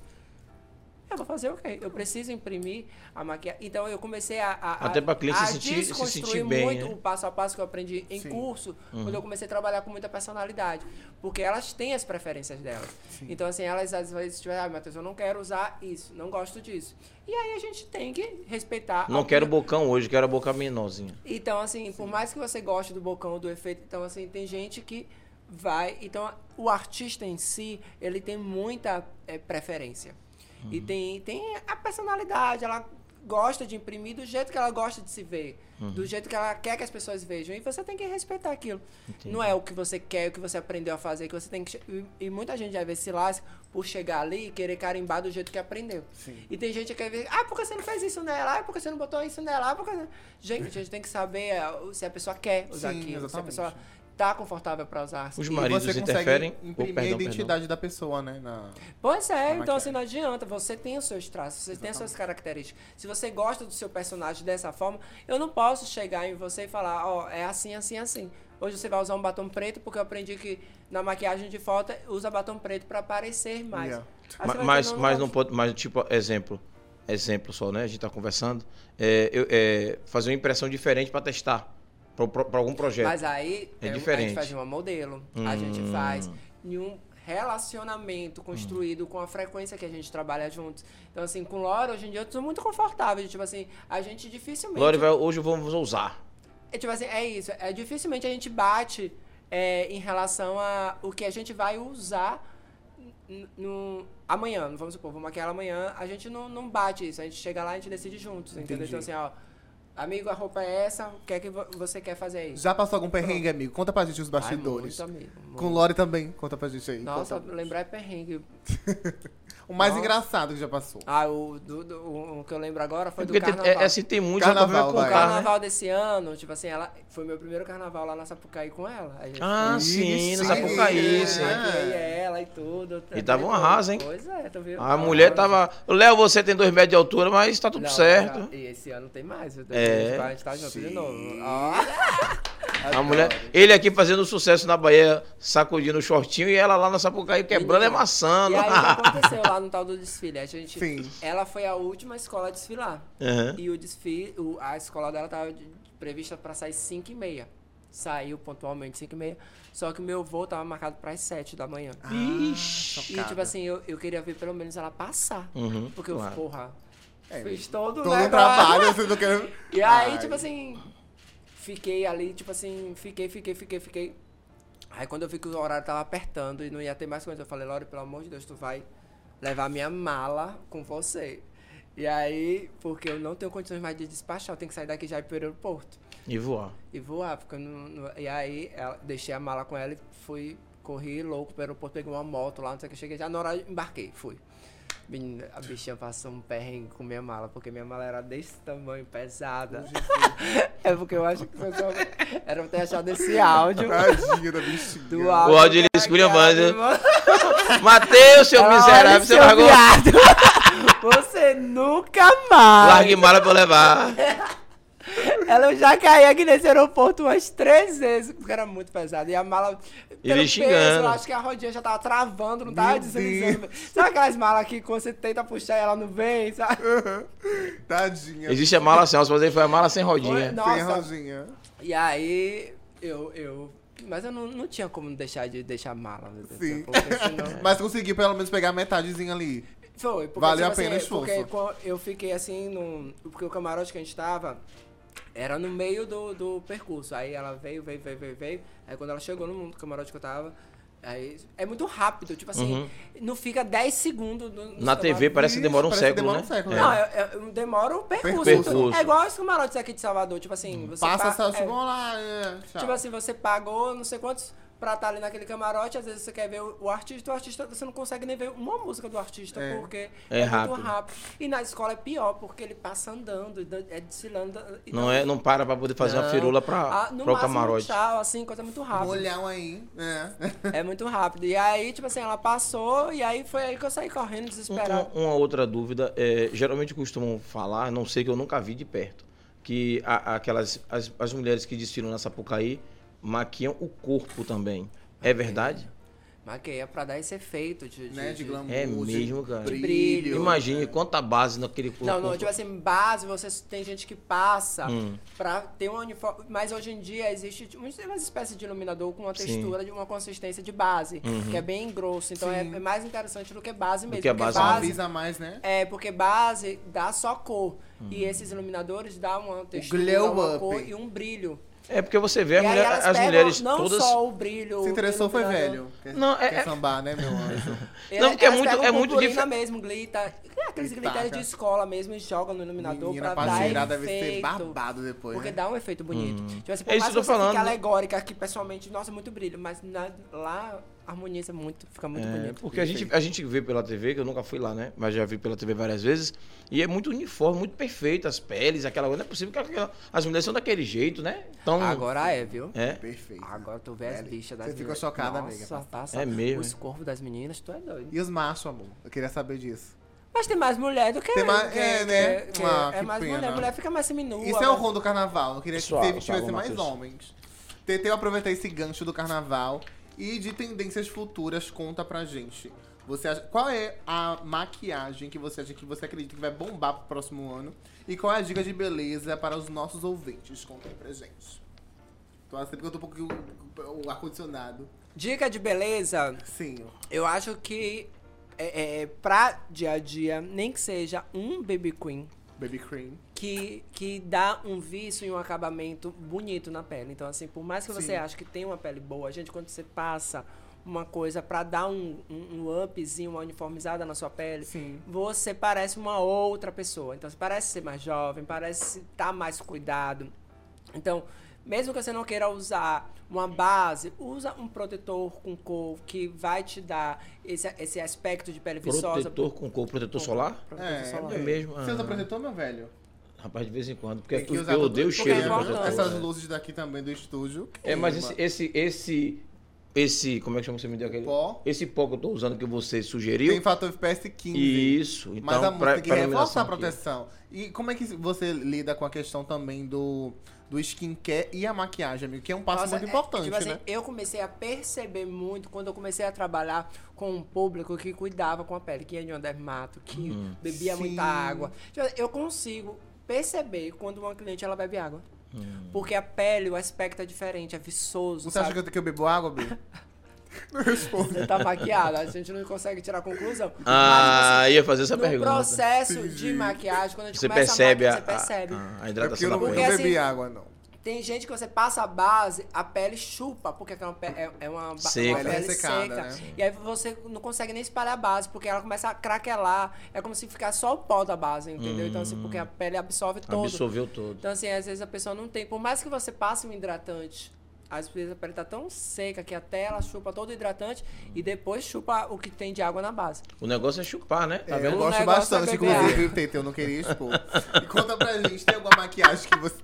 Eu vou fazer o quê? Eu preciso imprimir a maquiagem. Então eu comecei a. a Até pra cliente a se sentir- se desconstruir sentir bem, muito né? o passo a passo que eu aprendi em Sim. curso, Uhum. quando eu comecei a trabalhar com muita personalidade. Porque elas têm as preferências delas. Então, assim, elas às vezes tiverem, ah, Matheus, eu não quero usar isso, não gosto disso. E aí a gente tem que respeitar. Não quero bocão hoje, quero a boca menorzinha. então, assim, por mais que você goste do bocão, do efeito, então, assim, tem gente que vai. Então, o artista em si, ele tem muita eh, preferência. E tem, tem a personalidade, ela gosta de imprimir do jeito que ela gosta de se ver, do jeito que ela quer que as pessoas vejam. E você tem que respeitar aquilo. Não é o que você quer, o que você aprendeu a fazer, que você tem que. E, muita gente às vezes se lasca por chegar ali e querer carimbar do jeito que aprendeu. Sim. E tem gente que quer ver, ah, por que você não fez isso nela? Ah, por que você não botou isso nela? Ah, por que... Gente, a gente tem que saber eh, se a pessoa quer usar Sim, aquilo, se a exatamente. pessoa tá confortável pra usar. Os E maridos você consegue interferem. Oh, imprimir perdão, a identidade da pessoa, né? Na... Pois é, Na então maquiagem. assim, não adianta. Você tem os seus traços, você tem as suas características. Se você gosta do seu personagem dessa forma, eu não posso chegar em você e falar, ó, é assim, assim, assim. Hoje você vai usar um batom preto, porque eu aprendi que na maquiagem de foto usa batom preto pra aparecer mais. Yeah. Aí Ma- você vai Mas, dizer, mas não pode. Mas, tipo, exemplo. Exemplo só, né? A gente tá conversando. É, eu- é, fazer uma impressão diferente para testar. Para algum projeto. Mas aí É eu- a diferente. gente faz de uma modelo, a gente Hum. faz em um relacionamento construído com a frequência que a gente trabalha juntos. Então, assim, com Laura, hoje em dia eu tô muito confortável. Tipo assim, a gente dificilmente. Lore, vai, hoje vamos usar. É, tipo assim, é isso. É, dificilmente a gente bate é, em relação a o que a gente vai usar no, amanhã. Vamos supor, vamos maquiar amanhã. A gente não, não bate isso. A gente chega lá e a gente decide juntos, entendeu? Entendi. Então, assim, ó. Amigo, a roupa é essa. O que é que vo- você quer fazer aí? Já passou algum perrengue, amigo? Conta pra gente os Ai, bastidores. muito, amigo, Com muito. Lore também. Conta pra gente aí. Nossa, Conta- lembrar é perrengue. [laughs] O mais Nossa. engraçado que já passou. Ah, o, do, do- o que eu lembro agora foi É do tem, carnaval. é, assim, tem muito Carnaval. O né? carnaval desse ano, tipo assim, ela foi meu primeiro carnaval lá na Sapucaí com ela. A gente Ah, Ih, sim, no sim, Sapucaí, é. sim. Maquiei ela e tudo. E tava um arraso, hein? Pois é, tu viu? A mulher tava. Léo, você tem dois metros de altura, mas tá tudo Não, certo. já- E esse ano tem mais. viu? É. A gente tá junto de Sim. novo. Ó. [laughs] A mulher, ele aqui fazendo sucesso na Bahia, sacudindo o shortinho, e ela lá na Sapucaí quebrando e amassando. E aí, o que [laughs] aconteceu lá no tal do desfile? A gente, Sim. Ela foi a última escola a desfilar. Aham. E o desfile, o- a escola dela tava de- prevista para sair 5 e meia. Saiu pontualmente 5 e meia. Só que o meu voo tava marcado para as 7 da manhã. Ixi. e tipo assim, eu, eu queria ver pelo menos ela passar. Uhum, Porque claro. eu, porra, É, fiz todo, Todo o trabalho, querem. E aí, Ai. tipo assim, fiquei ali, tipo assim, fiquei, fiquei, fiquei, fiquei. Aí quando eu vi que o horário tava apertando e não ia ter mais coisa, eu falei, Lore, pelo amor de Deus, tu vai levar minha mala com você. E aí, porque eu não tenho condições mais de despachar, eu tenho que sair daqui já ir pro aeroporto E voar. e voar, porque não, não- E aí, ela- deixei a mala com ela e fui, corri louco pro aeroporto, peguei uma moto lá, não sei o que, cheguei já na hora embarquei, fui. Menina, a bichinha passou um perrengue com minha mala, porque minha mala era desse tamanho, pesada. [laughs] é porque eu acho que foi só... Era pra ter achado esse áudio. [laughs] Tadinha da bichinha. Do áudio. O áudio ele escolheu mais, né? [laughs] Mateus, seu Ela, miserável, "Olha, você seu largou. viado, Você nunca mais. Largue mala pra eu levar. Ela eu já caí aqui nesse aeroporto umas três vezes, porque era muito pesado. E a mala. Ele pelo xingando. peso, eu acho que a rodinha já tava travando, não tava Meu deslizando. Sabe aquelas malas que quando você tenta puxar e ela não vem, sabe? [laughs] Tadinha. Existe a mala sem, mas aí foi a mala sem Foi, rodinha. não. Sem Nossa. rodinha. E aí, eu. eu mas eu não, não tinha como deixar de deixar a mala. Sim. senão- [laughs] Mas conseguiu pelo menos pegar metadezinha ali. Foi, porque, Valeu tipo a pena o assim, esforço. Porque eu fiquei assim, no, porque o camarote que a gente tava era no meio do, do percurso. Aí ela veio, veio, veio, veio, veio. Aí quando ela chegou no camarote que eu tava, aí é muito rápido, tipo assim, Uhum. não fica 10 segundos. No, no Na TV parece que demora um parece século, demora né? um século, É. Não, é, é, demora o percurso. Percurso. É igual os camarotes aqui de Salvador, tipo assim, você Passa pa- essa, é, tipo, vamos lá, é, tchau. Tipo assim, você pagou não sei quantos pra estar ali naquele camarote, às vezes você quer ver o, o artista, o artista, você não consegue nem ver uma música do artista, É. porque É é, rápido. muito rápido. E na escola é pior, porque ele passa andando, dan- é desfilando. e Não, dan- é, não para pra poder fazer uma Não. firula pra, Ah, no pra o camarote. tchau, assim, coisa muito rápida. Molhão aí. É. [laughs] É muito rápido. E aí, tipo assim, ela passou, e aí foi aí que eu saí correndo, desesperado. um- uma outra dúvida, é, geralmente costumam falar, não sei que eu nunca vi de perto, que a- aquelas as, as mulheres que desfilam na Sapucaí maquiam o corpo também. É verdade? Maqueia pra dar esse efeito de. de- né? De de- glamour. É de mesmo, cara. Brilho. Brilho. Imagine quanta base naquele corpo. Não, não, tipo assim, base, você tem gente que passa Hum. pra ter um uniforme. Mas hoje em dia existe uma espécie de iluminador com uma Sim. textura de uma consistência de base, Uhum. que é bem grosso. Então é, Sim. é mais interessante do que base mesmo. que a base Base- avisa mais, né? É, porque base dá só cor. E esses iluminadores dão uma textura, uma cor e um brilho. É porque você vê a aí mulher- elas as pegam mulheres não todas. só o brilho. Se interessou foi velho. Não, é- quer é- sambar, né, meu anjo? [laughs] Não, porque é muito- pegam é muito difer- mesmo, glitter. É aqueles glitters de escola mesmo e jogam no iluminador Menina, pra pra dar tirar deve ser efeito. babado depois, Porque né? dá um efeito bonito. Tipo assim, por É isso mais que que eu tô falando, né? alegórica aqui, pessoalmente, nossa, muito brilho. Mas na- lá harmoniza muito, fica muito É, bonito. porque a gente, a gente vê pela TV, que eu nunca fui lá, né? Mas já vi pela TV várias vezes. E é muito uniforme, muito perfeito. As peles, aquela coisa. Não é possível que aquela- as mulheres são daquele jeito, né? Então. Agora é, viu? É. Perfeito. Agora tu vê as bichas das você ficou chocada, Nossa, amiga. passa É mesmo, Os hein? corpos das meninas, tu é doido. E os machos, amor? Eu queria saber disso. Mas tem mais mulher do que. Tem mais- que- é, que- né? que- Ah, é que mais pena. mulher. Mulher fica mais seminua. Isso é o mas- rom do carnaval. Eu queria que tivesse mais homens. Tentei aproveitar esse gancho do carnaval e de tendências futuras, conta pra gente. Você acha- qual é a maquiagem que você acha que você acredita que vai bombar pro próximo ano? E qual é a dica de beleza para os nossos ouvintes? Conta aí pra gente. Tô assim porque eu tô um pouquinho o ar-condicionado. Dica de beleza, Sim. eu acho que é, é, pra dia a dia, nem que seja um baby queen, Baby cream. Que, que dá um vício e um acabamento bonito na pele. Então, assim, por mais que você Sim. ache que tem uma pele boa, gente, quando você passa uma coisa pra dar um, um, um upzinho, uma uniformizada na sua pele, Sim. você parece uma outra pessoa. Então, você parece ser mais jovem, parece estar mais cuidado. Então, Mesmo que você não queira usar uma base, usa um protetor com cor que vai te dar esse, esse aspecto de pele viçosa. Protetor com cor, protetor solar? Protetor É, solar. É mesmo. Você usa ah. protetor, meu velho? Rapaz, de vez em quando. Porque eu tudo- odeio o cheiro é do importante. protetor. Essas né? luzes daqui também do estúdio. É, mas esse, esse, esse, esse, como é que chama você me deu aquele? Pó. Esse pó que eu tô usando que você sugeriu. Tem fator FPS 15. Isso, então, Mas a música tem que pra reforçar a aqui. proteção. E como é que você lida com a questão também do, do skincare e a maquiagem, amigo? Que é um passo Nossa, muito é- importante, tipo assim, né? Eu comecei a perceber muito quando eu comecei a trabalhar com um público que cuidava com a pele, que ia de uma dermato, que Hum. bebia Sim. muita água. Tipo assim, Eu consigo perceber quando uma cliente ela bebe água. Hum. Porque a pele, o aspecto é diferente, é viçoso. Você sabe? acha que eu, bebo água, Bi? [laughs] Não responde. Você tá maquiada, a gente não consegue tirar a conclusão. Ah, ia fazer essa no pergunta. processo de maquiagem, quando a gente Você começa percebe a a, maquiar, você percebe. a, a É porque eu hidratação não, da eu não Porque bebi assim- água, não. Tem gente que você passa a base, a pele chupa, porque aquela pe- é, é uma, Seca. uma pele é ressecada, seca. né? E aí você não consegue nem espalhar a base, porque ela começa a craquelar. É como se ficasse só o pó da base, entendeu? Então, assim, porque a pele absorve todo. Absorveu todo. Então, assim, às vezes a pessoa não tem. Por mais que você passe um hidratante, às vezes a pele tá tão seca que até ela chupa todo o hidratante e depois chupa o que tem de água na base. O negócio é chupar, né? Tá É, eu vendo? O gosto negócio bastante, é beber inclusive, Tete, eu não queria expor. [laughs] E conta pra gente, tem alguma maquiagem que você...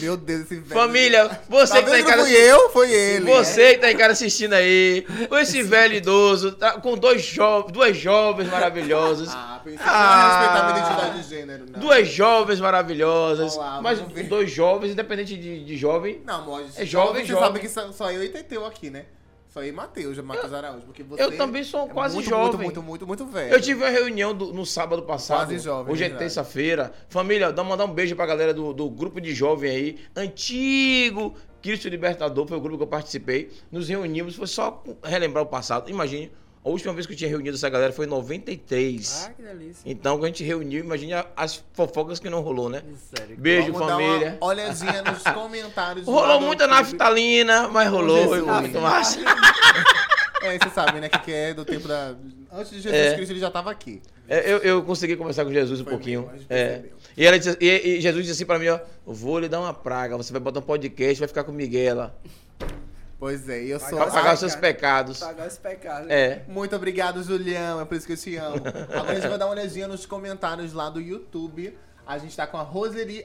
Meu Deus, esse velho... Família, você Tá que tá em casa. fui eu? Foi ele. Você que tá em casa assistindo aí, com esse velho idoso, tá, com dois jo duas jovens maravilhosas. Ah, pensei que Ah. não respeitar a minha identidade de gênero, não. Duas jovens maravilhosas. Vamos lá, mas dois jovens, independente de, de jovem. Não, amor, É jovem, Você jovem. sabe que só, só eu e Teteu aqui, né? Só eu e Matheus, Matheus Araújo. Porque você eu também sou é quase muito, jovem. Muito, muito, muito, muito velho. Eu tive uma reunião do- no sábado passado. Quase jovem, Hoje é terça-feira. Família, dá mandar um beijo pra galera do, do grupo de jovem aí. Antigo Cristo Libertador, foi o grupo que eu participei. Nos reunimos, foi só relembrar o passado. Imagine, a última vez que eu tinha reunido essa galera foi em 93. Ah, que delícia. Então, quando a gente reuniu, imagine a- as fofocas que não rolou, né? Sério. Beijo, Vamos família. Dar uma olhadinha nos comentários. [laughs] Rolou muita naftalina, mas rolou Jesus, muito mais. [laughs] É, você sabe, né? Que, que é do tempo da. Antes de Jesus É. Cristo, ele já tava aqui. É, Eu, eu consegui conversar com Jesus um Foi pouquinho. mesmo, É. E, ela disse- e- e Jesus disse assim pra mim, ó, vou lhe dar uma praga, você vai botar um podcast, vai ficar com Miguela, Pois é, e eu sou. pra pagar Ai, os seus pecados. Pagar esse pecado. É. Muito obrigado, Julião. É por isso que eu te amo. Agora a gente vai dar uma olhadinha nos comentários lá do YouTube. A gente tá com a Roseli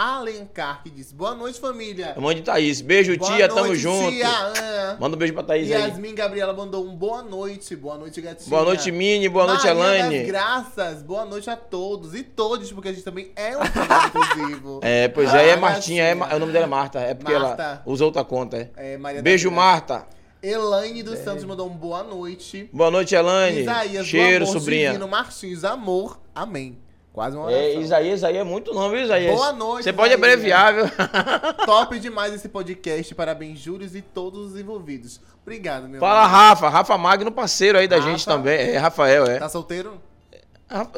Alencar, que diz: Boa noite, família. Mãe de Thaís, beijo, Boa tia, noite, tamo junto. Tia Ana. Manda um beijo pra Thaís aí. Yasmin Gabriela mandou um boa noite. Boa noite, gatinha. Boa noite, Mini, boa noite, Maria Elaine. Graças. Boa noite a todos e todos, porque a gente também é um inclusivo. [laughs] É, pois é, é Ah, Martinha, é, gatinha. Ma- é o nome dela é Marta, é porque Marta. ela usa outra conta, é. É, Maria Beijo. Marta. Elaine dos Santos mandou um boa noite. Boa noite, Elaine. Isaías do Cheiro, amor sobrinha. divino Martins, amor. Amém. Quase uma É, oração. Isaías, aí é muito nome, viu, Isaías? Boa noite, Você pode Isaías. abreviar, viu? [laughs] Top demais esse podcast. Parabéns, Július e todos os envolvidos. Obrigado, meu Fala, amor. Rafa. Rafa Magno, parceiro aí da Rafa. gente também. É, Rafael, é. Tá solteiro?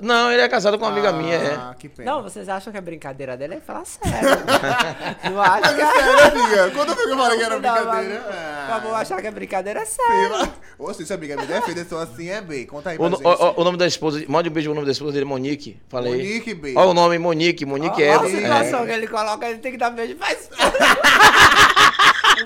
Não, ele é casado com uma amiga minha, é. Ah, que pena. Não, vocês acham que a brincadeira dele é falar sério. [laughs] não acho Mas que é sério, amiga. Quando eu falei que era Não, brincadeira? mas- Ah. Vamos achar que a brincadeira é séria. Oxe, se a amiga me defender, sou assim, é bem. Conta aí O, pra no- gente. o- o- o nome da esposa, mande um beijo pro nome da esposa dele, Monique. Falei. Monique, bem. Olha o nome, Monique. Monique é. Olha a situação é. que ele coloca, ele tem que dar beijo. Faz [laughs]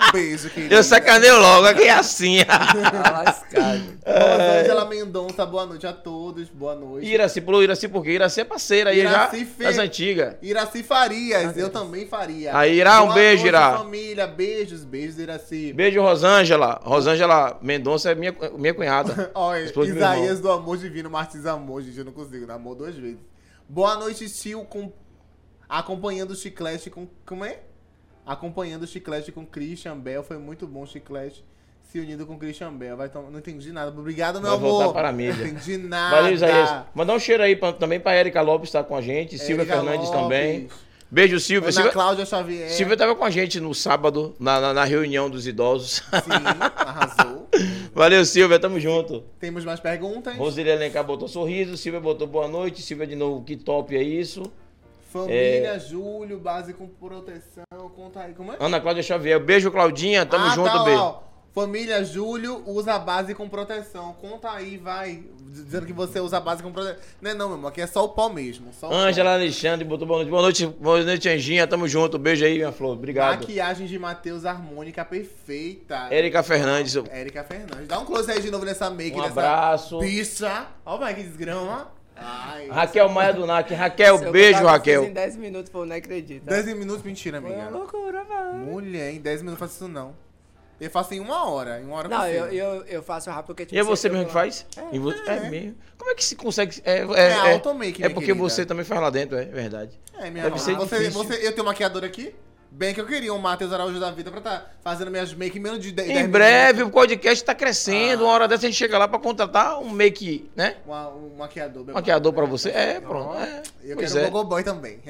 Um beijo, querida. Eu sacaneio logo, aqui é assim. Tá lascado. [laughs] Rosângela Mendonça, boa noite a todos. Boa noite. Iraci pulou Iraci por quê? Iraci é parceira aí já Iraci Fe- das antigas. Iraci Farias, eu também faria. Aí, Ira, um Boa beijo, Ira. família, beijos, beijos, Iraci. Beijo, Rosângela. Rosângela Mendonça é minha, minha cunhada. [laughs] Olha, Isaías do Amor Divino, Martins Amor, gente, eu não consigo, dar amor duas vezes. Boa noite, tio, com... acompanhando o chiclete com... como é? Acompanhando o chiclete com Christian Bell, foi muito bom o chiclete. Se unindo com Christian Bell, vai tom... não entendi nada. Obrigado, meu Vai amor. voltar para a mídia. Não entendi nada. Valeu, Isaías. Mandar um cheiro aí pra- também pra Erika Lopes estar com a gente. Silvia Érica Fernandes Lopes, também. Beijo, Silvia. Ana Silvia, Cláudia Xavier. Silvia tava com a gente no sábado, na, na, na reunião dos idosos. Sim, arrasou. [laughs] Valeu, Silvia. Tamo junto. Temos mais perguntas? Roseli Alencar botou sorriso. Silvia botou boa noite. Silvia de novo, que top é isso. Família, Júlio, base com proteção, conta aí, como é? Ana Cláudia Xavier. Beijo, Claudinha. Tamo Ah, junto, tá, beijo. ó. Família Júlio usa base com proteção. Conta aí, vai. Dizendo que você usa base com proteção. Não é não, meu irmão. Aqui é só o pó mesmo. O. Ângela Alexandre botou boa noite. Boa noite, boa noite, Anjinha. Tamo junto. Beijo aí, minha flor. Obrigado. Maquiagem de Matheus harmônica perfeita. Érica Fernandes. Érica Fernandes. Dá um close aí de novo nessa make Um dessa abraço. bicha. Ó, vai que desgrama. Ai. Raquel Maia do NAC. Raquel, Se eu beijo, Raquel. Em 10 minutos, pô, não acredita. 10 minutos, mentira, amiga. loucura, velho. Mulher, em 10 minutos eu faço isso não. Eu faço em uma hora. Em uma hora Não, eu, eu, eu faço rápido porque tipo, E é você mesmo que faz? E vo- É, É. mesmo. Como é que se consegue? É, é, É é, automake, é porque querida. você também faz lá dentro, é verdade. É, minha Deve Você, difícil. você, eu tenho maquiador aqui. Bem que eu queria um Matheus Araújo da vida pra estar fazendo minhas make em menos de 10 Em breve o podcast tá crescendo. Ah. Uma hora dessa a gente chega lá pra contratar um make, né? Uma- um maquiador. meu Maquiador pra você. É, pronto. É. Eu Pois quero é. um gogoboy também. [laughs]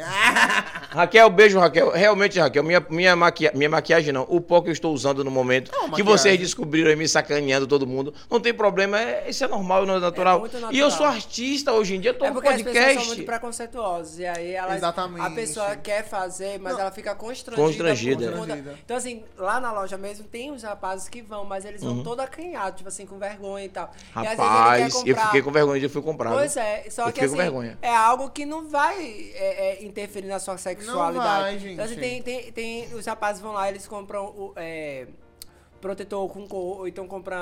Raquel, beijo, Raquel. Realmente, Raquel, minha, minha, maquia... minha maquiagem não. O pó que eu estou usando no momento, É uma que maquiagem. vocês descobriram aí me sacaneando todo mundo, não tem problema, é, isso é normal, não é natural. muito E eu natural. sou artista hoje em dia, tô É no porque as pessoas são podcast. muito preconceituosas. E aí ela, Exatamente. a pessoa quer fazer, mas Não. ela fica constrangida. Constrangida. conta- Constrangida. Então, assim, lá na loja mesmo tem os rapazes que vão, mas eles vão Uhum. todo acanhados, tipo assim, com vergonha e tal. e Rapaz, eu comprar. fiquei com vergonha de eu fui comprar. Pois é, só Eu que assim, vergonha. é algo que não vai é, é, interferir na sua sexualidade. vai, gente. Então, assim, tem, tem, tem, os rapazes vão lá, eles compram o é, protetor com cor, ou então compram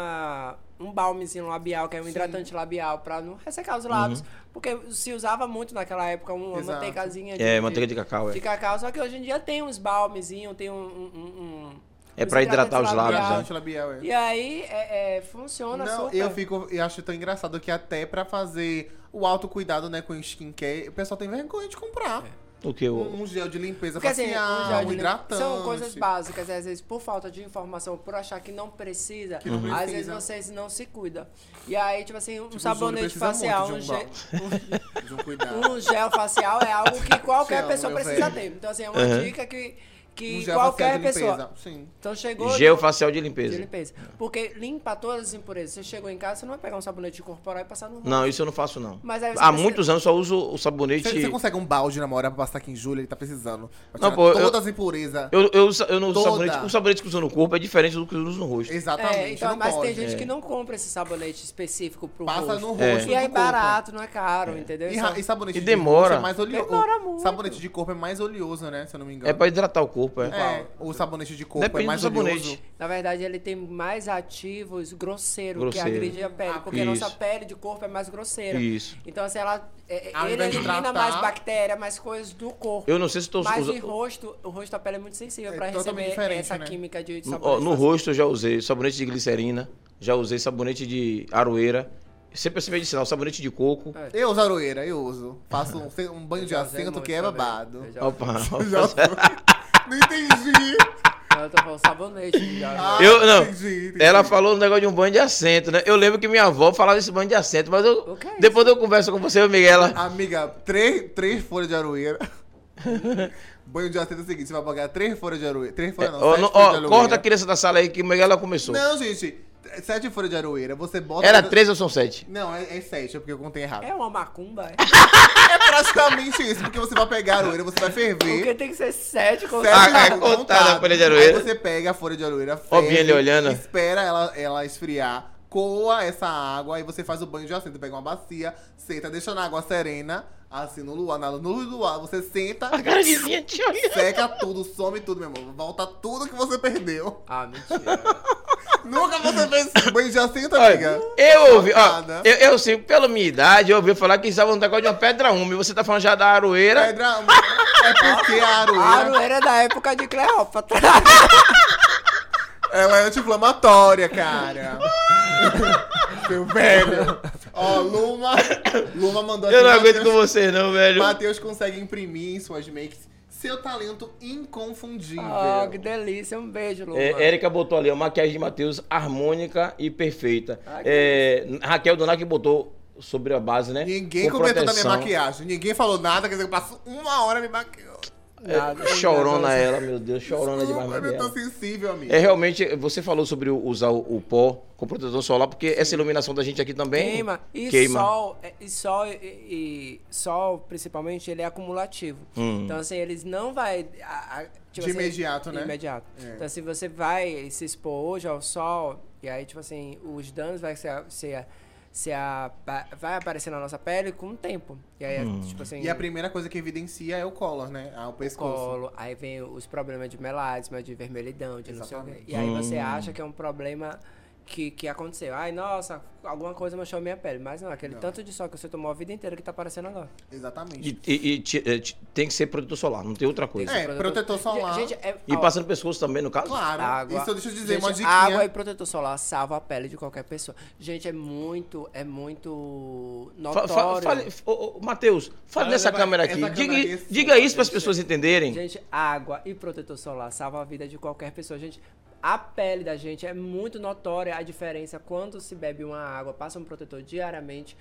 um balmezinho labial, que é um Sim. hidratante labial, pra não ressecar os Uhum. Porque se usava muito naquela época uma Exato. manteigazinha de, É, de- manteiga de cacau, é. de cacau, só que hoje em dia tem uns balmezinhos, tem um... um, um- um- É pra hidratar os lábios, labial. né? Labial, é. E aí, é, é, funciona Não, super. eu fico, eu acho tão engraçado que até pra fazer o autocuidado, né, com skincare, o pessoal tem vergonha de comprar. O que eu... Um, um gel de limpeza Porque assim, facial, um gel de um hidratante. são coisas básicas, às vezes por falta de informação, por achar que não precisa, não às precisa. vezes vocês não se cuidam. E aí, tipo assim, um Tipo, sabonete facial, um, um [laughs] De [laughs] um gel facial é algo que qualquer amo, pessoa meu precisa velho. ter. Então, assim, é uma Uhum. dica que, que um qualquer de pessoa. limpeza. Sim. Então chegou. Gel facial de de limpeza. limpeza. Porque limpa todas as impurezas. Você chegou em casa, você não vai pegar um sabonete corporal e passar no rosto. Não, isso eu não faço, não. Mas aí Há precisa- muitos anos só uso o sabonete... Você, você consegue um balde na hora pra passar aqui em julho? Ele tá precisando. Não, pô, eu- todas as impurezas. Eu, eu, eu não uso Toda. sabonete. O sabonete que eu uso no corpo é diferente do que eu uso no rosto. Exatamente. É, então, mas pode. tem gente É. que não compra esse sabonete específico pro Passa rosto. no rosto. É. E é corpo. barato, não é caro, entendeu? E, Então- e sabonete E de demora. rosto é mais oleoso. Demora muito. Sabonete de corpo é mais oleoso, né? Se eu não me engano. É pra hidratar o corpo, é. É, o sabonete de corpo Depende é mais do sabonete. oleoso. Na verdade, ele tem mais ativos grosseiros Grosseiro. que agridem a pele. Porque a Isso. nossa pele de corpo é mais grosseira. Isso. Então, assim, ela, é, Ao ele de elimina tratar- mais bactéria, mais coisas do corpo. Eu não sei se estou Mas usando. rosto, o rosto da pele é muito sensível É pra totalmente receber essa né? química de No, sabonete. no facial. rosto eu já usei sabonete de glicerina, já usei sabonete de aroeira. Sempre assim medicinal, sabonete de coco. É. Eu uso aroeira, eu uso. Faço um, [laughs] um banho de assento que é babado. Eu já- Opa, [laughs] [laughs] Já. Não entendi. Eu tô falando sabonete. Já. Ah, Eu- não. Entendi, entendi. Ela falou um negócio de um banho de assento, né? Eu lembro que minha avó falava desse banho de assento, mas eu, é depois eu converso com você, Miguela. Amiga, três, três folhas de aroeira. [laughs] banho de assento é o seguinte: você vai pagar três folhas de aroeira. Três folhas não, Ó, sete não, folhas ó, de aroeira. corta a criança da sala aí que o Miguela começou. Não, gente. Sete folhas de aroeira. Você bota. Era três ou são sete? Não, é, é sete, é porque eu contei errado. É uma macumba, é? [laughs] É praticamente isso, porque você vai pegar a aroeira, você vai ferver. Porque tem que ser sete com Sete Ah, é é, contada a folha de aroeira. Aí você pega a folha de aroeira, Ó, ferve, ali olhando. espera ela, ela esfriar, coa essa água, aí você faz o banho de assento. Pega uma bacia, senta, deixa na água serena, assim, no luar, na luz do luar, você senta, A cara de minha tia olhando. seca tudo, some tudo, meu irmão. Volta tudo que você perdeu. Ah, mentira. [laughs] Nunca você fez banho de assento, Olha, amiga? eu ouvi, ó, eu, eu sim, pela minha idade, eu ouvi falar que estava um negócio de uma pedra úmida. Você tá falando já da aroeira. Pedra, é porque a A aroeira, aroeira é da época de Cleópatra. ela é anti-inflamatória, cara. [laughs] Seu velho. Ó, Luma, Luma mandou Eu não aguento Matheus- com você, não, velho. Matheus consegue imprimir em suas makes seu talento inconfundível. Oh, que delícia. Um beijo, Luma. É, Érica botou ali, a maquiagem de Matheus harmônica e perfeita. Ah, É, Raquel Donac botou sobre a base, né? Ninguém Com comentou da minha proteção. maquiagem. Ninguém falou nada, quer dizer, eu passo uma hora me maquiando. Nada, Chorona ela, meu Deus, chorona demais, Desculpa, eu tô sensível, amigo. É realmente, você falou sobre usar o, o pó com protetor solar, porque essa iluminação da gente aqui também Queima. E queima. sol, é, e sol, e, e- sol, principalmente, ele é acumulativo. Hum. Então, assim, eles não vai... a- a- tipo De assim, imediato, né? Imediato. É. Então, se você vai se expor hoje ao sol, e aí, tipo assim, os danos vai ser... ser se a, vai aparecer na nossa pele com o tempo. E aí, Hum. tipo assim, E a primeira coisa que evidencia é o collar, né? Ah, o pescoço. colo, aí vem os problemas de melasma, de vermelhidão, de não sei o quê. Exatamente. E aí você Hum. acha que é um problema que, que aconteceu. Ai, nossa, alguma coisa manchou minha pele. Mas não, aquele Não. tanto de sol que você tomou a vida inteira que tá aparecendo agora. Exatamente. E, e- e ti- é, ti- tem que ser protetor solar, não tem outra coisa. É, protetor solar. Gente, é, E ó, passar no pescoço também, no caso? Claro. água. Isso deixa eu dizer, gente, uma diquinha. Água e protetor solar salva a pele de qualquer pessoa. Gente, é muito, é muito Fa- fa- notório. fale, Matheus, fale Fala, nessa câmera aqui. câmera Diga, é diga isso para as pessoas entenderem. Gente, água e protetor solar salva a vida de qualquer pessoa. Gente, a pele da gente é muito notória a diferença quando se bebe uma água, passa um protetor diariamente,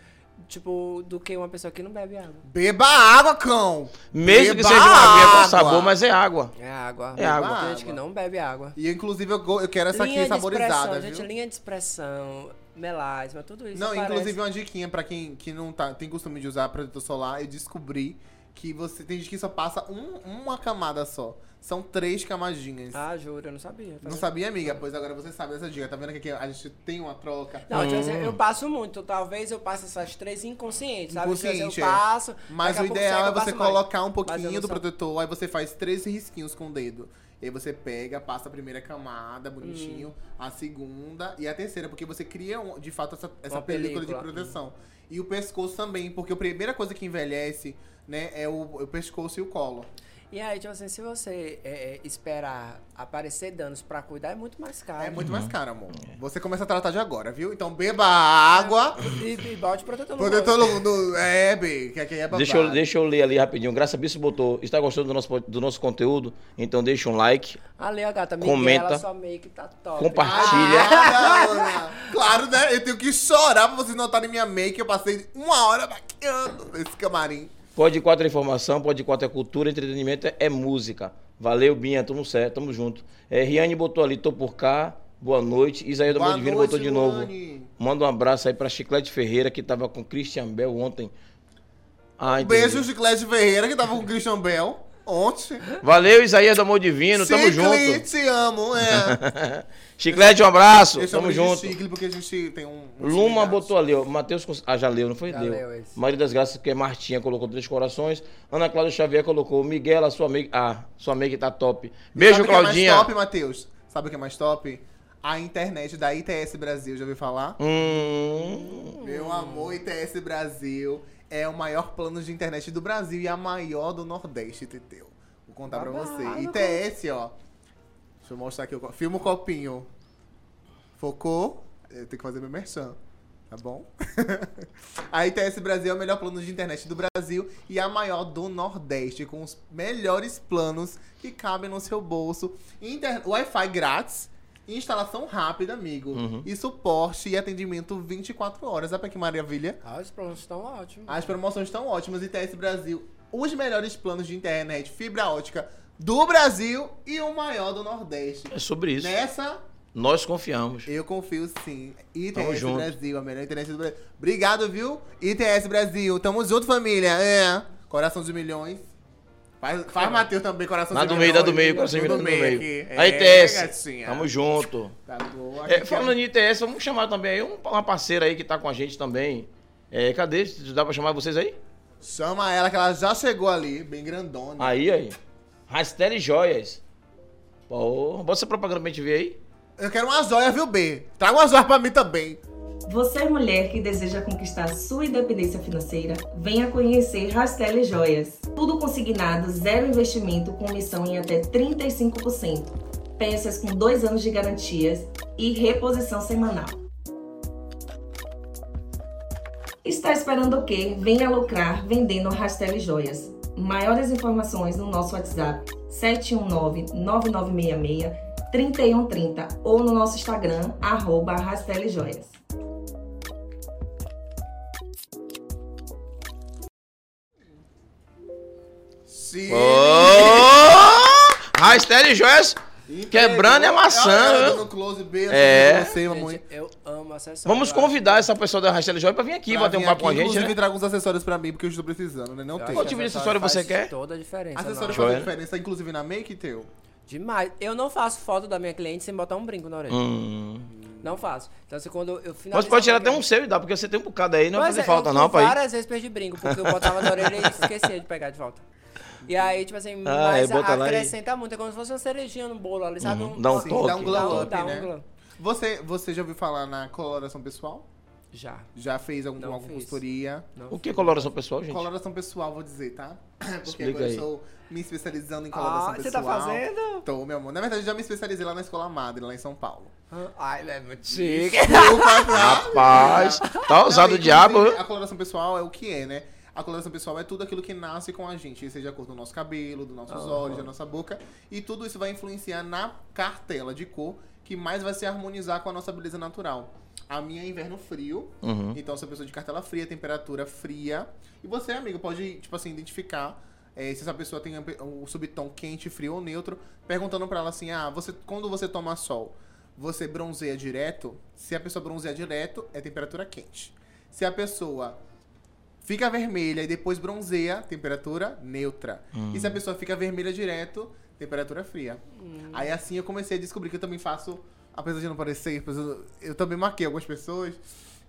tipo, do que uma pessoa que não bebe água. Beba água, cão! Mesmo que Beba seja uma aguinha com água! sabor, mas é água. É água. É água. Tem gente que não bebe água. E inclusive eu, eu quero essa linha aqui saborizada, expressão, viu? gente, linha de expressão, melasma, tudo isso Não, aparece. inclusive uma diquinha pra quem que não tá, tem costume de usar protetor solar, eu descobri que você tem gente que só passa um- uma camada só. São três camadinhas. Ah, juro, eu não sabia. tá não sabia, amiga? Pois agora você sabe dessa dica. Tá vendo que aqui a gente tem uma troca? Não, Hum. eu passo muito. Talvez eu passe essas três inconscientes, sabe? Inconsciente, eu é. passo. Mas o ideal é você passo mais. colocar um pouquinho do protetor, aí você faz três risquinhos com o dedo. E aí você pega, passa a primeira camada, bonitinho, Hum. a segunda e a terceira, porque você cria, um- de fato, essa, essa película, película. de proteção. E o pescoço também, porque a primeira coisa que envelhece, né, é o, o pescoço e o colo. E aí, tipo assim, se você é, é, esperar aparecer danos pra cuidar, é muito mais caro. É muito Uhum. mais caro, amor. Você começa a tratar de agora, viu? Então beba água, E, e bote protetor no protetor no, no... É, B, que aqui é babado. Deixa eu, deixa eu ler ali rapidinho. Graça Bisso botou. Está gostando do nosso, do nosso conteúdo? Então deixa um like. Ali, a gata, Comenta. ela só meio que tá top. Compartilha. Ah. Claro, né? Eu tenho que chorar pra vocês notarem minha make. Eu passei uma hora maquiando nesse camarim. Pode quatro é informação, pode quatro é cultura, entretenimento é, é música. Valeu, Binha, tamo certo, tamo junto. É, Riane botou ali, tô por cá. Boa noite. Isaías do Boa Divino noite, botou de novo. Manda um abraço aí pra Chiclete Ferreira, que tava com Christian Bell ontem. Ah. Beijo, Chiclete Ferreira, que tava com o Christian Bell ontem. Valeu, Isaías do Amor Divino, tamo Chicle, junto. te amo, é. [laughs] Chiclete, um abraço, Eu chamo tamo junto. Chicle porque a gente tem um... um Luma botou ali, ó. Matheus. Ah, já leu, não foi? Já leu. leu esse. Maria das Graças, que é Martinha, colocou três corações. Ana Cláudia Xavier colocou. Miguel, a sua make. Ah, sua make tá top. Beijo, Sabe o que é Claudinha. mais top, Matheus? Sabe o que é mais top? A internet da ITS Brasil, já ouviu falar? Hum. Meu amor, ITS Brasil é o maior plano de internet do Brasil e a maior do Nordeste, Teteu. Vou contar pra Babado, você. cara. ITS, ó. Deixa eu mostrar aqui. Filma o copinho. Focou? Tenho que fazer meu merchan. Tá bom? [laughs] a ITS Brasil é o melhor plano de internet do Brasil e a maior do Nordeste, com os melhores planos que cabem no seu bolso. Inter... Wi-Fi grátis, instalação rápida, amigo. Uhum. E suporte e atendimento 24 horas. Olha pra que maravilha. Ah, os planos estão ótimos. As promoções estão ótimas. ITS Brasil, os melhores planos de internet, fibra ótica do Brasil e o maior do Nordeste. É sobre isso. Nessa, Nós confiamos. eu confio sim. Tamo ITS junto. Brasil, a melhor internet do Brasil. Obrigado, viu? ITS Brasil. Tamo junto, família. É. Coração de milhões. Faz, faz Matheus também, coração Lá do meio, dá do meio, coração Do meio. aqui. A É, ITS. gatinha. Tamo junto. Tá boa. É, falando em ITS, vamos chamar também aí um- uma parceira aí que tá com a gente também. É, cadê? Dá pra chamar vocês aí? Chama ela que ela já chegou ali, bem grandona. Aí, aí. Rastelli Joias. Pô, bota essa propaganda pra gente ver aí. Eu quero uma joia, viu, B? Traga uma joia pra mim também. Você, mulher que deseja conquistar sua independência financeira, venha conhecer Rastelli Joias. Tudo consignado, zero investimento, com missão em até 35%. Peças com dois anos de garantias e reposição semanal. Está esperando o quê? Venha lucrar vendendo Rastelli Joias. Maiores informações no nosso WhatsApp 719-9966-3130 ou no nosso Instagram, arroba Joias. Sim. Ô, Rastele Joias quebrando e amassando. No close, beijo É. mamãe. Gente, eu amo acessórios. Vamos eu convidar essa pessoa da Rastele Joias pra vir aqui, Pra bater um papo com a gente, Inclusive, né? traga uns acessórios pra mim, porque eu estou precisando, né? Não acho tem. Qual tipo de acessório você faz quer? Toda a diferença. Acessório faz diferença, inclusive na make, teu. Demais. Eu não faço foto da minha cliente sem botar um brinco na orelha. Hum. Não faço. Então, assim, quando eu Mas pode tirar até um seu e dá, porque você tem um bocado aí, não vai fazer é, falta eu não, pai. várias vezes perdi brinco, porque eu botava na orelha e esquecia de pegar de volta. E aí, tipo assim, Ah, mas é, bota lá e- acrescenta muito. É como se fosse uma cerejinha no bolo ali, sabe? Uhum, dá um Sim, toque. dá um glow up, dá um né? glow. Você, você já ouviu falar na coloração pessoal? Já. Já fez algum, alguma fiz. consultoria? Não O que é coloração pessoal, gente? Coloração pessoal, vou dizer, tá? [clears throat] Porque Explica agora aí. eu estou me especializando em coloração Ah, você pessoal. tá fazendo? Tô, meu amor. Na verdade, eu já me especializei lá na Escola Madre, lá em São Paulo. Ai, é muito chique. [laughs] Desculpa, [laughs] tá? Rapaz, tá ousado Não, o diabo. A coloração pessoal é o que é, né? A coloração pessoal é tudo aquilo que nasce com a gente, seja a cor do nosso cabelo, dos nossos olhos, da nossa boca. E tudo isso vai influenciar na cartela de cor que mais vai se harmonizar com a nossa beleza natural. A minha é inverno frio, Uhum. então sou pessoa de cartela fria, temperatura fria. E você, amigo, pode, tipo assim, identificar eh, se essa pessoa tem o subtom quente, frio ou neutro, perguntando pra ela assim, ah, você, quando você toma sol, você bronzeia direto? Se a pessoa bronzeia direto, é temperatura quente. Se a pessoa fica vermelha e depois bronzeia, temperatura neutra. E se a pessoa fica vermelha direto, temperatura fria. Aí assim eu comecei a descobrir que eu também faço, apesar de não parecer, eu, também marquei algumas pessoas.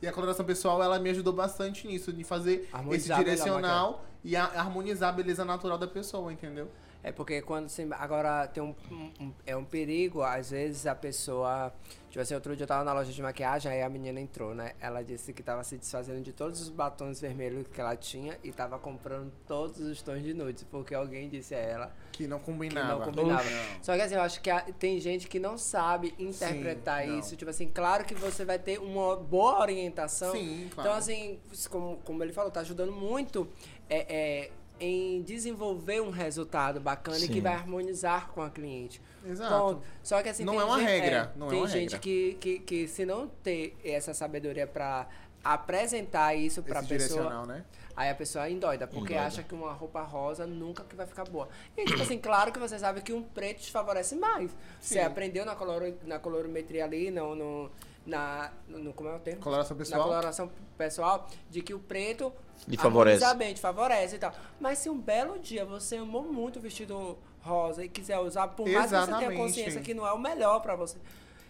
E a coloração pessoal, ela me ajudou bastante nisso, de fazer Harmonizar esse direcional e a- harmonizar a beleza natural da pessoa, entendeu? É porque quando você. Agora tem um, um- É um perigo, às vezes a pessoa. Tipo assim, outro dia eu tava na loja de maquiagem, aí a menina entrou, né? Ela disse que tava se desfazendo de todos os batons vermelhos que ela tinha e tava comprando todos os tons de nudes, porque alguém disse a ela Que não que combinava. não combinava. Não. Só que assim, eu acho que a- tem gente que não sabe interpretar não. isso. Tipo assim, claro que você vai ter uma boa orientação. Sim, claro. Então, assim, como, como ele falou, tá ajudando muito é, é, em desenvolver um resultado bacana e Sim. que vai harmonizar com a cliente. Exato. Ponto. Só que assim, Não é uma gente, regra, não é tem uma gente regra. Que, que, que se não ter essa sabedoria pra apresentar isso pra Esse pessoa, né? Aí a pessoa endoida, porque Endoida. acha que uma roupa rosa nunca que vai ficar boa. E, tipo assim, claro que você sabe que um preto te favorece mais. Você Sim. aprendeu na, coloro, na colorimetria ali, no, no, na, no, como é o termo? Coloração Na pessoal. coloração pessoal, de que o preto Lhe favorece. harmoniza bem, te favorece e tal. Mas se um belo dia você amou muito o vestido rosa e quiser usar, por mais que você tenha Exatamente. consciência que não é o melhor pra você.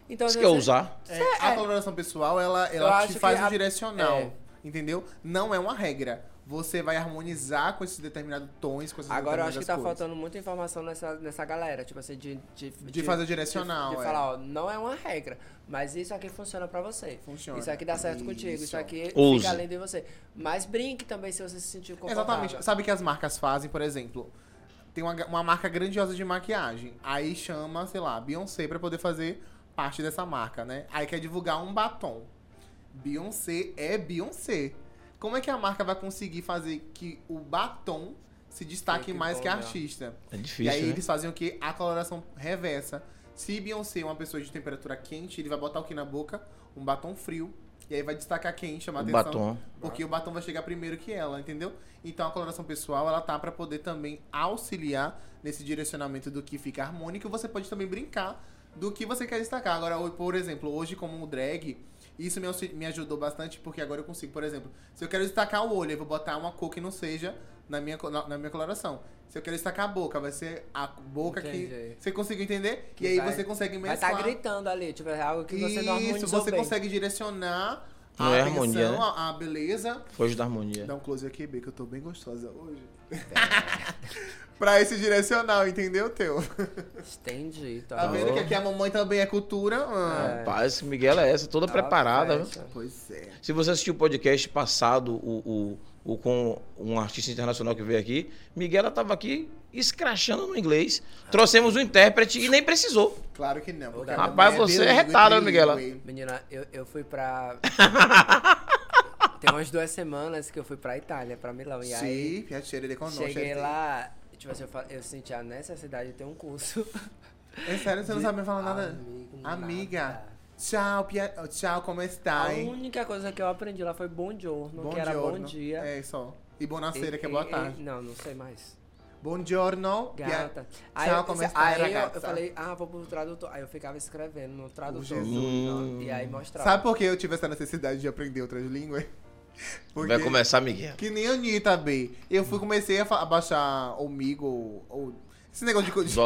Então, Você quer usar? É, a é. coloração pessoal, ela, ela te faz a- um direcional. é. Entendeu? Não é uma regra. Você vai harmonizar com esses determinados tons, com essas Agora eu acho que tá cores. faltando muita informação nessa, nessa galera, tipo assim, de... De, De fazer direcional, De, de é. falar, ó, não é uma regra, mas isso aqui funciona pra você. Funciona. Isso aqui dá certo contigo, Isso. isso aqui Use. fica além de você. Mas brinque também se você se sentir confortável. Exatamente. Sabe o que as marcas fazem, por exemplo? Tem uma, uma marca grandiosa de maquiagem. Aí chama, sei lá, Beyoncé pra poder fazer parte dessa marca, né? Aí quer divulgar um batom. Beyoncé é Beyoncé. Como é que a marca vai conseguir fazer que o batom se destaque Fique mais bom, que a artista? É E difícil, aí né? eles fazem o que? A coloração reversa. Se Beyoncé é uma pessoa de temperatura quente, ele vai botar o que na boca? Um batom frio. E aí vai destacar quem, chamar O atenção. batom. Porque o batom vai chegar primeiro que ela, entendeu? Então a coloração pessoal, ela tá pra poder também auxiliar nesse direcionamento do que fica harmônico. Você pode também brincar do que você quer destacar. Agora, por exemplo, hoje como drag, isso me, me ajudou bastante porque agora eu consigo, por exemplo, se eu quero destacar o olho, eu vou botar uma cor que não seja na minha, na, na minha coloração. Se eu quero destacar a boca, vai ser a boca que... Entendi. Você conseguiu entender? Que e aí vai- você consegue Vai mesclar. estar gritando ali, tipo, é algo que você não Isso, você consegue direcionar a Não é atenção, harmonia, né? a, a beleza Foge da harmonia. Dá um close aqui, B, que eu tô bem gostosa hoje. [laughs] pra esse direcional, entendeu, teu? Entendi. Tá vendo que aqui a mamãe também é cultura? Ah, Rapaz, Miguel é essa, toda Tá preparada. viu? Pois é. Se você assistiu o podcast passado, o, o, o com um artista internacional que veio aqui, Miguela estava aqui escrachando no inglês. Trouxemos um intérprete e nem precisou. Claro que não. porque a Rapaz, mamãe você é retada, trilíngue. Miguela. Menina, eu, eu fui pra. [laughs] Tem umas duas semanas que eu fui pra Itália, pra Milão. E aí Sim, piacere de conosco. cheguei lá, tipo assim, eu, eu senti a necessidade de ter um curso. [laughs] É sério, você não sabe me falar nada? Amigo, Amiga. nada. Tchau, pia... tchau, como A está, hein? única coisa que eu aprendi lá foi bom giorno, que era bom giorno. dia. É, só. E bonaceira, que é boa e- tarde. e- não, não sei mais. Buongiorno. Gata. Aí, eu, como aí eu, falei, ah, vou pro tradutor. Aí eu ficava escrevendo no tradutor. Jesus. Hum. E aí mostrava. Sabe por que eu tive essa necessidade de aprender outras línguas? [laughs] Vai começar, Miguel. Que nem a Anitta, B. Eu fui, comecei a, a baixar o Migo, ou... Esse negócio de... de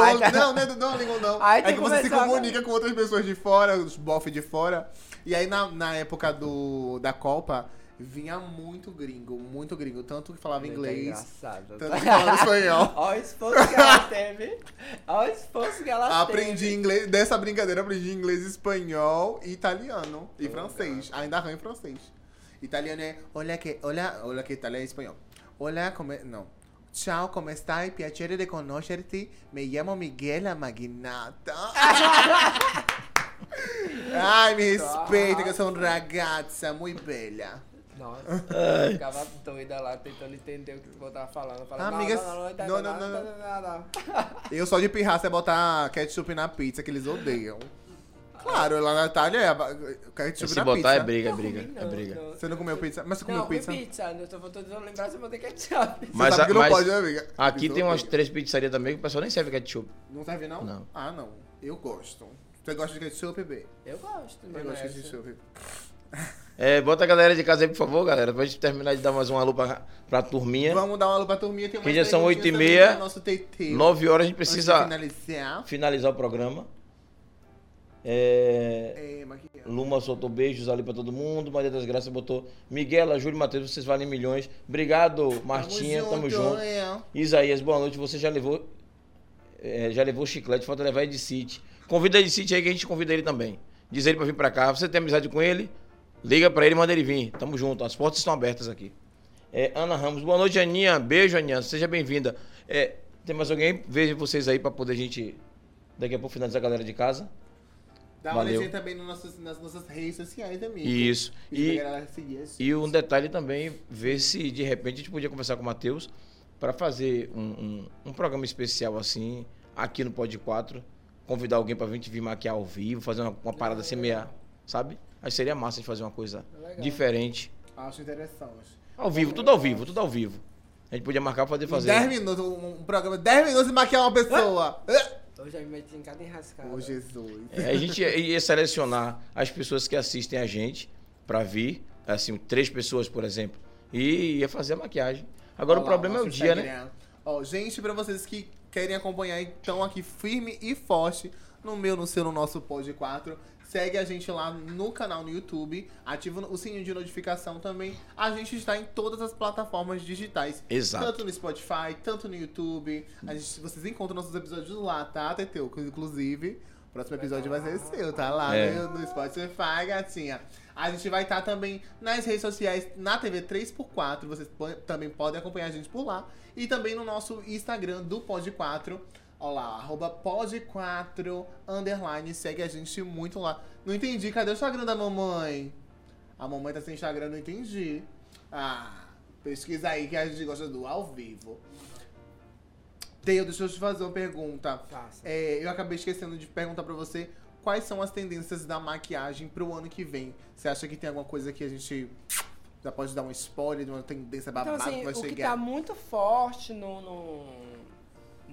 Ai, [laughs] tá. Não, não é do Duolingo, não. Ai, é que você se comunica com outras pessoas de fora, os bof de fora. E aí, na, na época do, da Copa, vinha muito gringo, muito gringo. Tanto que falava Muito inglês, engraçado. tanto que falava espanhol. [laughs] Olha o esforço que ela teve. Olha o esforço que ela Aprendi teve. inglês, dessa brincadeira, aprendi inglês, espanhol, e italiano e francês. Ainda arranho francês. Italiano é, olha que, olha, olha que italiano é espanhol. Olha como, não. Ciao, come stai? Piacere di conoscerti. Me chiamo Miguel Magnata. [laughs] Ai, me respeita que eu sou uma ragazza muito bella. Nossa, eu ficava doida lá tentando entender o que você tava falando. Falava, Amiga, não, não, não, Eu só de pirraça é botar ketchup na pizza, que eles odeiam. Claro, lá na Itália é ketchup Se na botar pizza. é briga, é briga, não, é briga. Não. Você não comeu pizza? Mas você comeu não, pizza? Não, pizza. Eu tô tentando lembrar se eu botei ketchup. Mas, a, mas pode, né, aqui tem umas três pizzarias também que o pessoal nem serve ketchup. Não serve não? Não. Ah, não. Eu gosto. Você gosta de ketchup, B? Eu gosto. Eu gosto de ketchup. É, bota a galera de casa aí, por favor, galera, pra gente terminar de dar mais uma alô pra, pra turminha. Vamos dar uma alô pra turminha. Tem umas já são perguntinhas oito e também meia, do Nosso TT. Nove horas a gente precisa finalizar. finalizar o programa. É, É. Luma soltou beijos ali pra todo mundo. Maria das Graças botou Miguel, Júlio Matheus, vocês valem milhões. Obrigado, Martinha, tamo junto. é. Isaías, boa noite. Você já levou é, já levou chiclete, falta levar Ed City. Convida Ed City aí que a gente convida ele também. Diz ele pra vir pra cá. Você tem amizade com ele? Liga pra ele e manda ele vir. Tamo junto. As portas estão abertas aqui. É, Ana Ramos, boa noite, Aninha. Beijo, Aninha. Seja bem-vinda. É, tem mais alguém? Vejo vocês aí pra poder a gente daqui a pouco finalizar a galera de casa. Dá uma Valeu. olhadinha também no nossos- nas nossas redes sociais, amigo. Isso. E, E, a e um detalhe também, ver se de repente a gente podia conversar com o Matheus para fazer um, um, um programa especial assim, aqui no Pod 4. Convidar alguém pra gente vir maquiar ao vivo, fazer uma, uma parada assim meia, sabe? Acho que seria massa de fazer uma coisa Legal. diferente. Acho interessante. Ao vivo, tudo ao vivo, tudo ao vivo. A gente podia marcar pra poder fazer. 10 minutos, um, um programa, 10 minutos de maquiar uma pessoa. Eu já me meti em cada enrascada. Ô, Jesus. É, a gente ia, selecionar as pessoas que assistem a gente pra vir, assim, três pessoas, por exemplo, e ia fazer a maquiagem. Agora o Olha lá, problema é o dia, né? Instagram. Ó, gente, pra vocês que querem acompanhar, estão aqui firme e forte no meu, no seu, no nosso Pod 4. Segue a gente lá no canal no YouTube, ativa o sininho de notificação também. A gente está em todas as plataformas digitais. Exato. Tanto no Spotify, tanto no YouTube. A gente, vocês encontram nossos episódios lá, tá, Teteu? Inclusive, o próximo episódio vai ser seu, tá lá É. no, no Spotify, gatinha. A gente vai estar também nas redes sociais, na TV 3x4. Vocês também podem acompanhar a gente por lá. E também no nosso Instagram do Pod 4. Olha lá, arroba pod4 underline. Segue a gente muito lá. Não entendi, cadê o Instagram da mamãe? A mamãe tá sem Instagram, não entendi. Ah, pesquisa aí que a gente gosta do ao vivo. Teu, deixa eu te fazer uma pergunta. Faça. É, eu acabei esquecendo de perguntar pra você quais são as tendências da maquiagem pro ano que vem. Você acha que tem alguma coisa que a gente já pode dar um spoiler de uma tendência babada Então, assim, que vai o que chegar? tá muito forte no, no,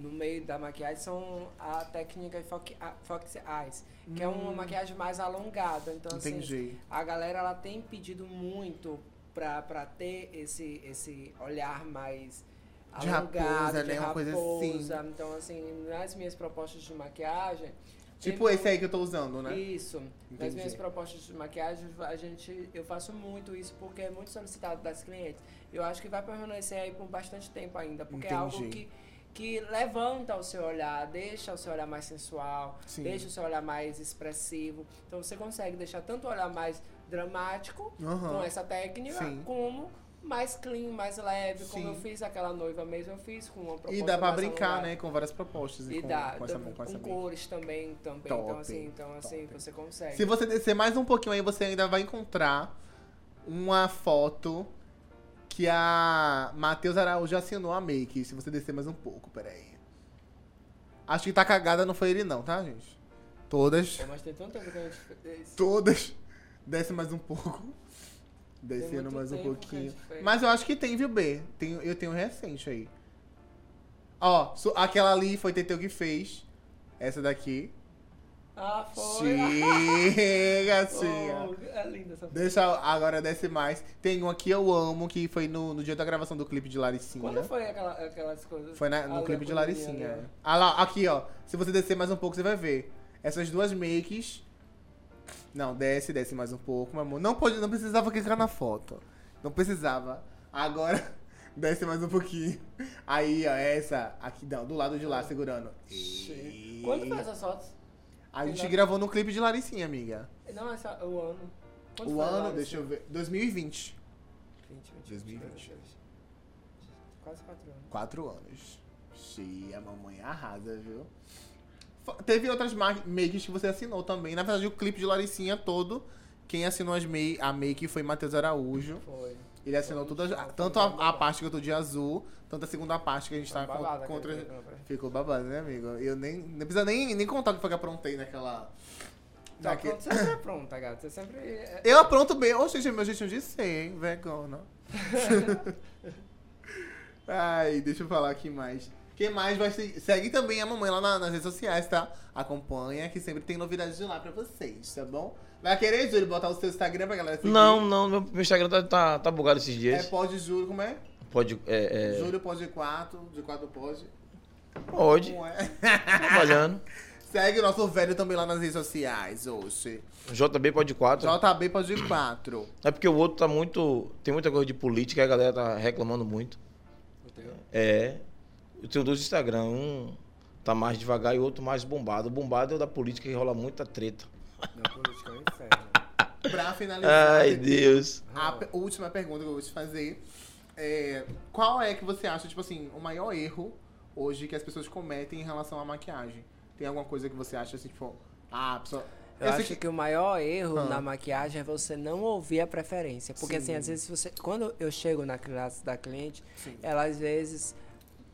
no meio da maquiagem são a técnica Fox, Eyes, que é uma maquiagem mais alongada. Então, assim, Hum. Entendi. a galera ela tem pedido muito pra, pra ter esse, esse olhar mais De alongado, raposa, de né? Uma coisa assim. raposa. Então, assim, nas minhas propostas de maquiagem... Tipo tem esse aí que eu tô usando, né? isso. Nas Entendi. minhas propostas de maquiagem, a gente, eu faço muito isso porque é muito solicitado das clientes. Eu acho que vai permanecer aí por bastante tempo ainda, porque é algo Entendi. que, que levanta o seu olhar, deixa o seu olhar mais sensual, Sim. deixa o seu olhar mais expressivo. Então você consegue deixar tanto o olhar mais dramático Aham. com essa técnica, Sim. como mais clean, mais leve, como Sim. eu fiz aquela noiva mesmo, eu fiz com uma proposta E dá pra mais brincar, alongada. né? Com várias propostas. E, E com, dá, com essa, com, com essa cores também, também. Top, então assim, então assim, você consegue. Se você descer mais um pouquinho aí, você ainda vai encontrar uma foto que a Matheus Araújo assinou a make. Se você descer mais um pouco, peraí. Acho que tá cagada, não foi ele não, tá, gente? Todas, Pô, mas tem tanto tempo que a gente fez. todas. Desce mais um pouco. Descendo mais um pouquinho. Mas eu acho que tem, viu, B? Tem, eu tenho recente aí. Ó, aquela ali foi Teteu que fez. Essa daqui. Ah, foi. Chega, [laughs] chega. Oh, é linda essa foto. Deixa agora desce mais. Tem um aqui eu amo, que foi no, no dia da gravação do clipe de Laricinha. Quando foi aquela, aquelas coisas? Foi na- no clipe de Laricinha. Ah lá, aqui ó. Se você descer mais um pouco, você vai ver. Essas duas makes. Não, desce, desce mais um pouco, meu amor. Não, pode, não precisava clicar na foto. Não precisava. Agora, [laughs] desce mais um pouquinho. Aí, ó, essa aqui, não, do lado de lá, segurando. ó. Quando foi essas fotos? A gente gravou no clipe de Laricinha, amiga. Não, essa, o ano. Quando o ano, deixa eu ver. 2020. 20, 20, 2020. Quase 4 anos. Quatro anos. Xiii, a mamãe arrasa, viu? Teve outras ma- makes que você assinou também. Na verdade, o clipe de Laricinha todo, quem assinou as ma a make foi Matheus Araújo. Foi. Ele assinou foi tanto a, a parte que eu tô de azul, tanto a segunda parte que a gente tá contra. foi? Ficou babado, né, amigo? Eu nem. Não precisa nem, nem contar o que foi que aprontei naquela. Tá naque- pronto, você sempre é pronta, gata. Você sempre. é- Eu apronto bem. Ô, gente, é meu jeitinho de ser, hein? Vegana. [laughs] Ai, deixa eu falar aqui mais. Quem mais vai se... Segue também a mamãe lá na- nas redes sociais, tá? Acompanha, que sempre tem novidades de lá pra vocês, tá bom? Vai querer, Júlio, botar o seu Instagram pra galera seguir? Não, não, meu, meu Instagram tá, tá, tá bugado esses É dias. pode Júlio, como é? Pode. É, é, Júlio pode 4, de 4 pode. pode. Como é? Trabalhando. [laughs] Segue o nosso velho também lá nas redes sociais, oxe. JB pode 4. JB pode 4. É porque o outro tá muito. Tem muita coisa de política a galera tá reclamando muito. É. Eu tenho dois Instagram, um tá mais devagar e o outro mais bombado. O bombado é o da política que rola muita treta. Política é um inferno. Pra finalizar, Ai, Deus. A pe- última pergunta que eu vou te fazer é qual é que você acha, tipo assim, o maior erro hoje que as pessoas cometem em relação à maquiagem? Tem alguma coisa que você acha assim, tipo, ah, a pessoa. Eu, sei acho que... o maior erro Ah. na maquiagem é você não ouvir a preferência. Porque, assim, Sim. às vezes você. Quando eu chego na classe da cliente, Sim. ela às vezes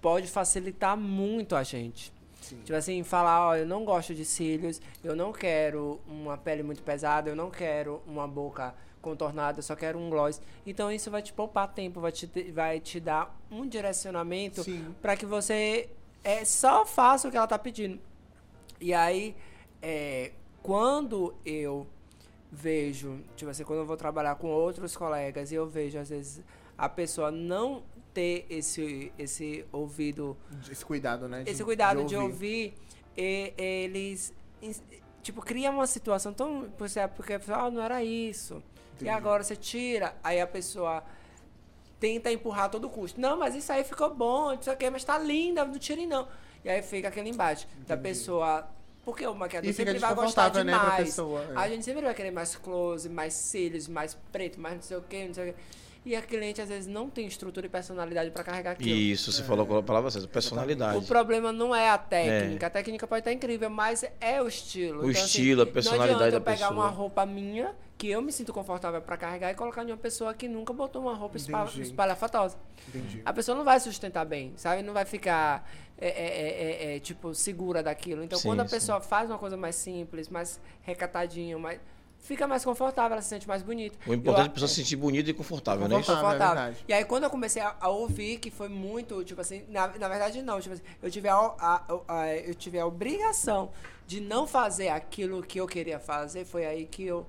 pode facilitar muito a gente. Sim. Tipo assim, falar, ó, eu não gosto de cílios, eu não quero uma pele muito pesada, eu não quero uma boca contornada, eu só quero um gloss. Então isso vai te poupar tempo, vai te, vai te dar um direcionamento para que você é, só faça o que ela tá pedindo. E aí, é, quando eu vejo, tipo assim, quando eu vou trabalhar com outros colegas e eu vejo, às vezes, a pessoa não ter esse, esse ouvido Esse cuidado, né? esse cuidado de ouvir, e- eles tipo cria uma situação tão porque ah, não era isso e Entendi. agora você tira aí a pessoa tenta empurrar a todo custo não mas isso aí ficou bom não sei o quê, mas tá linda não tire não e aí fica aquele embate da Entendi. pessoa porque o maquiador E sempre vai gostar né, demais pessoa, é. a gente sempre vai querer mais close mais cílios mais preto mais não sei o que não sei o quê. E a cliente às vezes não tem estrutura e personalidade para carregar aquilo Isso, você falou com a palavra certa, o personalidade. problema não é a técnica. A técnica pode estar incrível, mas é o estilo. O estilo, a personalidade não adianta da eu pegar pessoa. uma roupa minha, que eu me sinto confortável pra carregar, e colocar em uma pessoa que nunca botou uma roupa Entendi. espalhafatosa. Entendi. A pessoa não vai sustentar bem, sabe? Não vai ficar, é, é, é, é, é, tipo, segura daquilo. Então, Sim, quando a sim. pessoa faz uma coisa mais simples, mais recatadinho, mais... Fica mais confortável, ela se sente mais bonita. O importante é Eu- a pessoa se sentir bonita e confortável, né? Confortável. é verdade. e aí, quando eu comecei a, a ouvir, que foi muito, tipo assim, na, na verdade, não, tipo assim, eu tive a, a- a- eu tive a obrigação de não fazer aquilo que eu queria fazer, foi aí que eu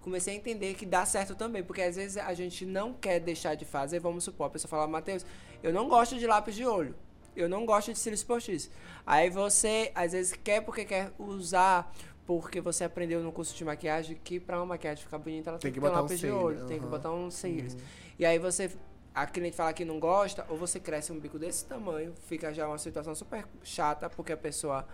comecei a entender que dá certo também, porque às vezes a gente não quer deixar de fazer, vamos supor, a pessoa fala, Matheus, eu não gosto de lápis de olho, eu não gosto de cílios postiços. Aí você, às vezes, quer porque quer usar, porque você aprendeu no curso de maquiagem que pra uma maquiagem ficar bonita, ela tem, Tem que que ter um botar um lápis de cílio, olho, tem que botar um cílios. E aí você, a cliente fala que não gosta, ou você cresce um bico desse tamanho, fica já uma situação super chata, porque a pessoa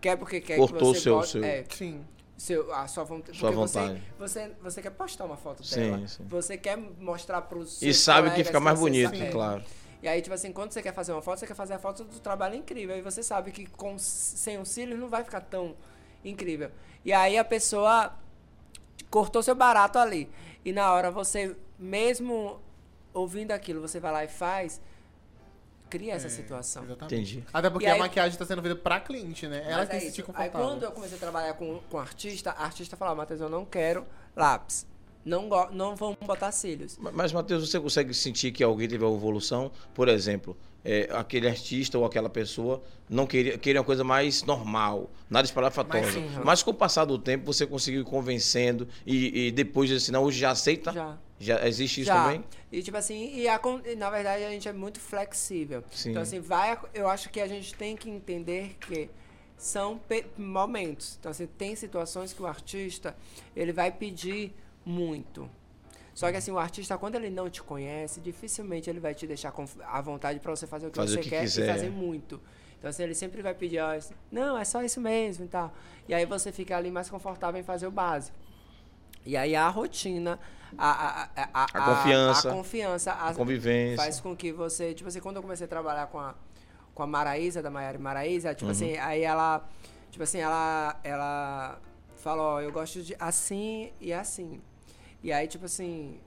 quer porque quer Cortou que você seu- goste- seu- É, Sim. seu, a sua vontade. Sua porque você- vontade. Você, você, quer postar uma foto Sim, dela. sim. Você quer mostrar pros E seus sabe que fica mais bonito, sabe. claro. E aí, tipo assim, quando você quer fazer uma foto, você quer fazer a foto do trabalho incrível. E você sabe que com, sem os cílios não vai ficar tão incrível. E aí a pessoa cortou seu barato ali. E na hora você, mesmo ouvindo aquilo, você vai lá e faz, cria essa É, situação. Exatamente. Entendi. Até porque E a aí- maquiagem tá sendo feita pra cliente, né? Ela tem é que se sentir Aí confortável. quando eu comecei a trabalhar com, com artista, a artista falava, Matheus, eu não quero lápis. não, não vão botar cílios. Ma- Mas, Matheus, você consegue sentir que alguém teve uma evolução? Por exemplo, é, aquele artista ou aquela pessoa não queria, queria uma coisa mais normal, nada espalhafatosa. Mais sim, Mas, com o passar do tempo, você conseguiu ir convencendo e, e depois, assim, não, hoje já aceita? Já. Já existe isso Já. também? E tipo assim, e, a na verdade a gente é muito flexível. Sim. Então assim, vai, eu acho que a gente tem que entender que são momentos. Então assim, tem situações que o artista, ele vai pedir muito. Só que assim, o artista quando ele não te conhece, dificilmente ele vai te deixar à vontade para você fazer o que Fazer você o que quer quiser. e fazer muito. Então assim, ele sempre vai pedir, ó, não, é só isso mesmo e tal. E aí você fica ali mais confortável em fazer o básico. E aí a rotina, a, a, a, a, confiança. a confiança, a- convivência. faz com que você, tipo assim, quando eu comecei a trabalhar com a, com a Maraísa, da Maiara Maraísa, Uhum. tipo assim, aí ela, tipo assim, ela, ela falou, ó, eu gosto de assim e assim. E aí, tipo assim,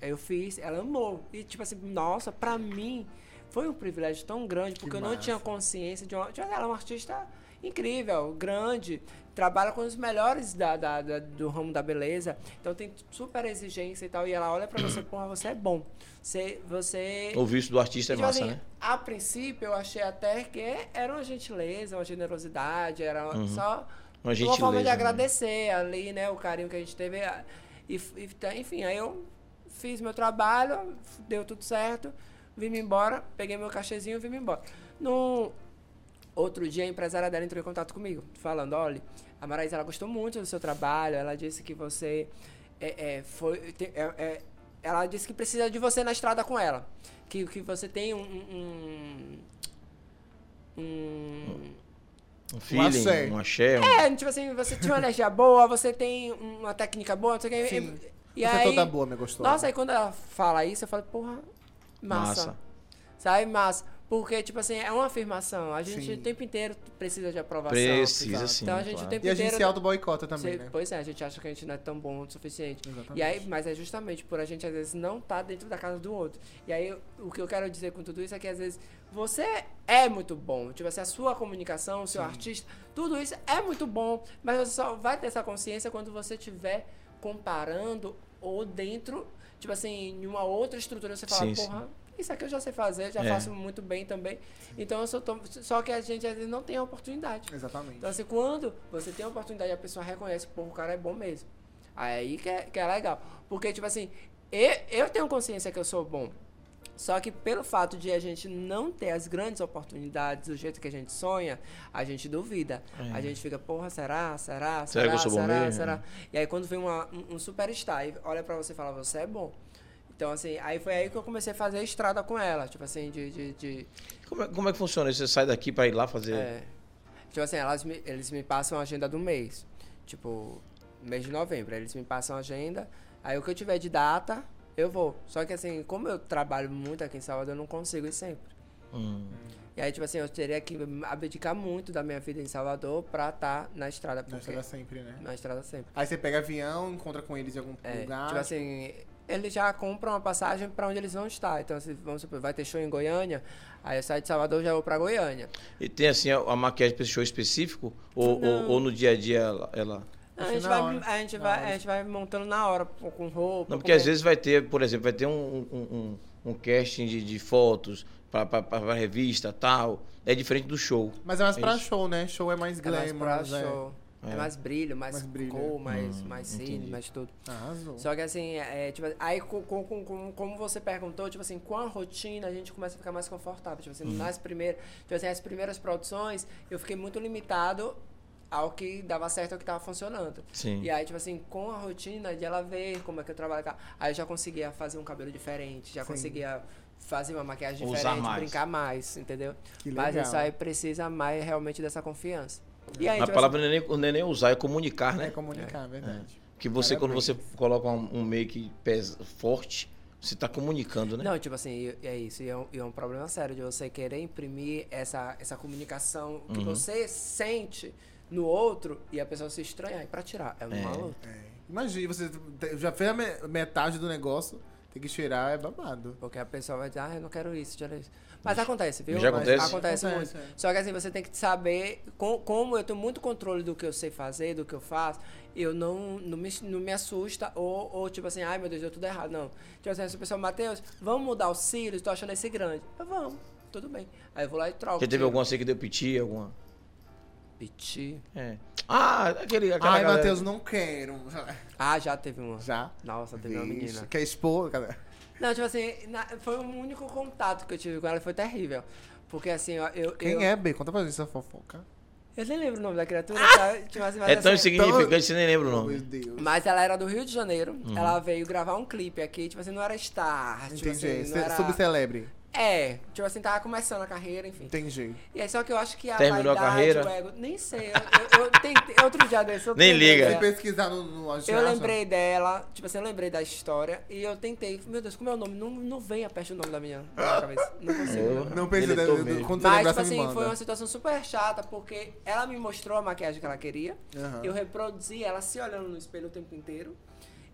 eu fiz, ela amou. E tipo assim, nossa, pra mim foi um privilégio tão grande, porque eu não tinha consciência de uma, ela é uma artista incrível, grande, trabalha com os melhores da, da- da- do ramo da beleza, então tem super exigência e tal, e ela olha pra você, porra, você é bom. Você, você O visto do artista é Tipo massa, assim, né? A princípio, eu achei até que era uma gentileza, uma generosidade, era Uhum. só Uma uma forma de né? agradecer ali, né, o carinho que a gente teve. E, enfim, aí eu fiz meu trabalho, deu tudo certo, vim embora, peguei meu cachezinho e vim embora. No outro dia, a empresária dela entrou em contato comigo, falando, olha, a Maraísa, ela gostou muito do seu trabalho, ela disse que você é, é, foi... é- é- ela disse que precisa de você na estrada com ela. Que, que você tem um... um, um- Um feeling, um axé. um- é, tipo assim, você tinha uma energia boa, você tem uma técnica boa, não sei o que. Sim. E Você aí, toda boa, minha gostosa. Nossa, aí quando ela fala isso, eu falo, porra, massa. Massa. Sabe, massa. Porque, tipo assim, é uma afirmação. A gente Sim. o tempo inteiro precisa de aprovação. Precisa, sim. Então a gente claro. o tempo E a gente inteiro. se auto-boicota também, Você- né? Pois é, a gente acha que a gente não é tão bom o suficiente. Exatamente. E aí, mas é justamente por a gente às vezes não estar dentro da casa do outro. E aí o que eu quero dizer com tudo isso é que às vezes você é muito bom. Tipo assim, a sua comunicação, o seu artista, tudo isso é muito bom, mas você só vai ter essa consciência quando você estiver comparando ou dentro, tipo assim, em uma outra estrutura, você fala, Sim, sim. porra, isso aqui eu já sei fazer, já É. faço muito bem também. Então eu sou tão... Só que a gente às vezes não tem a oportunidade. Exatamente. Então, assim, quando você tem a oportunidade a pessoa reconhece, pô, o cara é bom mesmo. Aí que é, que é legal. Porque, tipo assim, eu, eu tenho consciência que eu sou bom. Só que pelo fato de a gente não ter as grandes oportunidades do jeito que a gente sonha, a gente duvida. A gente fica, porra, será? Será? É. Será que eu Será? sou bom Será? mesmo? Será? E aí quando vem uma, um, um superstar e olha pra você e fala, você é bom. Então, assim, aí foi aí que eu comecei a fazer estrada com ela. Tipo assim, de- de- de Como, é, como é que funciona? Você sai daqui pra ir lá fazer. é. Tipo assim, elas me- eles me passam a agenda do mês. Tipo, mês de novembro. aí Eles me passam a agenda. Aí o que eu tiver de data, eu vou. Só que assim, como eu trabalho muito aqui em Salvador, eu não consigo ir sempre. Hum. E aí, tipo assim, eu teria que abdicar muito da minha vida em Salvador pra estar na estrada. Na estrada sempre, né? na estrada sempre. Aí você pega avião, encontra com eles em algum É, lugar. tipo assim, eles já compram uma passagem pra onde eles vão estar. Então, se, vamos supor, vai ter show em Goiânia, aí eu saio de Salvador e já vou pra Goiânia. E tem assim a, a maquiagem pra esse show específico? Ou, ou, ou no dia a dia ela. ela- Não, a, Assim, gente vai, a, gente vai, a gente vai montando na hora, com com roupa. Não, com porque às roupa. vezes vai ter, por exemplo, vai ter um, um, um, um casting de, de fotos pra revista tal. É diferente do show. Mas é mais É pra isso. show, né? Show é mais É mais glamour. pra é. show. É. É. mais brilho, mais, Mais brilho, cor, mais, Hum, mais cine, entendi. mais tudo. Arrasou. Só que assim, é, tipo, aí com, com, com- com- como você perguntou, tipo assim, com a rotina a gente começa a ficar mais confortável. Tipo assim, nas primeiras, tipo assim, as primeiras produções, eu fiquei muito limitado ao que dava certo, ao que tava funcionando. Sim. E aí, tipo assim, com a rotina de ela ver como é que eu trabalho, aí eu já conseguia fazer um cabelo diferente, já Sim. conseguia fazer uma maquiagem Usar diferente, mais. brincar mais, entendeu? Que Mas legal. isso aí precisa mais realmente dessa confiança. E aí, a tipo palavra não é nem, não é nem usar, é comunicar, né? É comunicar, é verdade. Que você, quando você coloca um, um make pesa, forte, você tá comunicando, né? Não, tipo assim, e- é isso. E é um, é um problema sério de você querer imprimir essa, essa comunicação que Uhum. você sente no outro e a pessoa se estranhar. E pra tirar, é uma luta. É. Imagina, você já fez a me- metade do negócio, Tem que cheirar, é babado. Porque a pessoa vai dizer, ah, eu não quero isso, quero isso. Mas acontece, viu? Já Mas acontece? Acontece Acontece, muito. é. Só que assim, você tem que saber, com- como eu tenho muito controle do que eu sei fazer, do que eu faço, eu não, não, me, não me assusta ou, ou tipo assim, ai meu Deus, deu tudo errado. Não. Tipo assim, se a pessoa, Matheus, vamos mudar os cílios, tô achando esse grande. Eu, vamos, tudo bem. Aí eu vou lá e troco. Já teve tiro. alguma assim que deu piti, alguma? Piti. É. Ah, aquele. Aquela Ai, galera- Matheus, não quero. Ah, já teve uma. Já? Nossa, teve uma Vixe, menina. Quer expor? Cadê? Não, tipo assim, na- foi o único contato que eu tive com ela, foi terrível. Porque assim, ó, eu. Quem eu, é, B? Conta pra gente essa fofoca. Eu nem lembro o nome da criatura, tá? Tipo assim, mas, É tão assim, insignificante que você nem lembra o Oh, nome. meu Deus. Mas ela era do Rio de Janeiro. Ela veio gravar um clipe aqui, tipo assim, não era star. Tipo Entendi. assim, era... Subcelebre. É, tipo assim, tava começando a carreira, enfim. Entendi. E aí, só que eu acho que a Terminou a vaidade, carreira? o ego... Nem sei, eu, eu, eu tentei... Outro dia desse, eu Nem liga. Se dela. pesquisar no, no Eu lembrei dela, tipo assim, eu lembrei da história e eu tentei, meu Deus, como é o nome? Não, não vem a peste o nome da minha, minha cabeça. Não [laughs] consigo. Não dentro- mesmo. quando Mas, tipo assim, manda. foi uma situação super chata, porque ela me mostrou a maquiagem que ela queria. Aham. Eu reproduzi ela se olhando no espelho o tempo inteiro.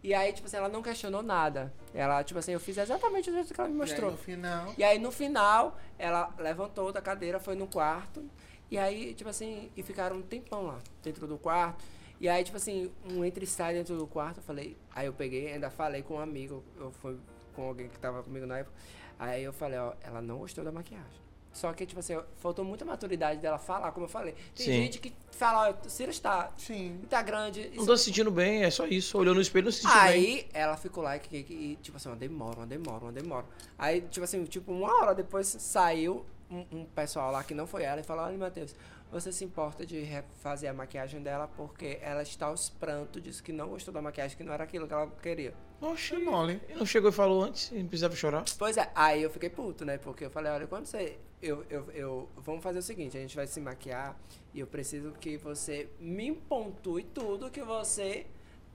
E aí, tipo assim, ela não questionou nada. Ela, tipo assim, eu fiz exatamente o jeito que ela me E aí, mostrou. no final. E aí, no final, ela levantou da cadeira, foi no quarto. E aí, tipo assim, e ficaram um tempão lá, dentro do quarto. E aí, tipo assim, um entra e sai dentro do quarto. Eu falei, aí eu peguei, ainda falei com um amigo, eu fui com alguém que tava comigo na época. Aí eu falei, ó, ela não gostou da maquiagem. Só que, tipo assim, faltou muita maturidade dela falar, como eu falei. Tem Sim. gente que fala, ó, o Ciro está, Sim. tá grande. Não tô se sentindo bem, é só isso. Olhou no espelho não se sentiu bem. Aí ela ficou lá e, e- e, tipo assim, uma demora, uma demora, uma demora. Aí, tipo assim, tipo, uma hora depois saiu um, um pessoal lá que não foi ela e falou, olha, Matheus, você se importa de refazer a maquiagem dela porque ela está aos prantos, disse que não gostou da maquiagem, que não era aquilo que ela queria. Oxi, É mole. Ele não chegou e falou antes, não precisava chorar. Pois é, aí eu fiquei puto, né? Porque eu falei, olha, quando você. Eu, eu, eu, vamos fazer o seguinte, a gente vai se maquiar e eu preciso que você me pontue tudo que você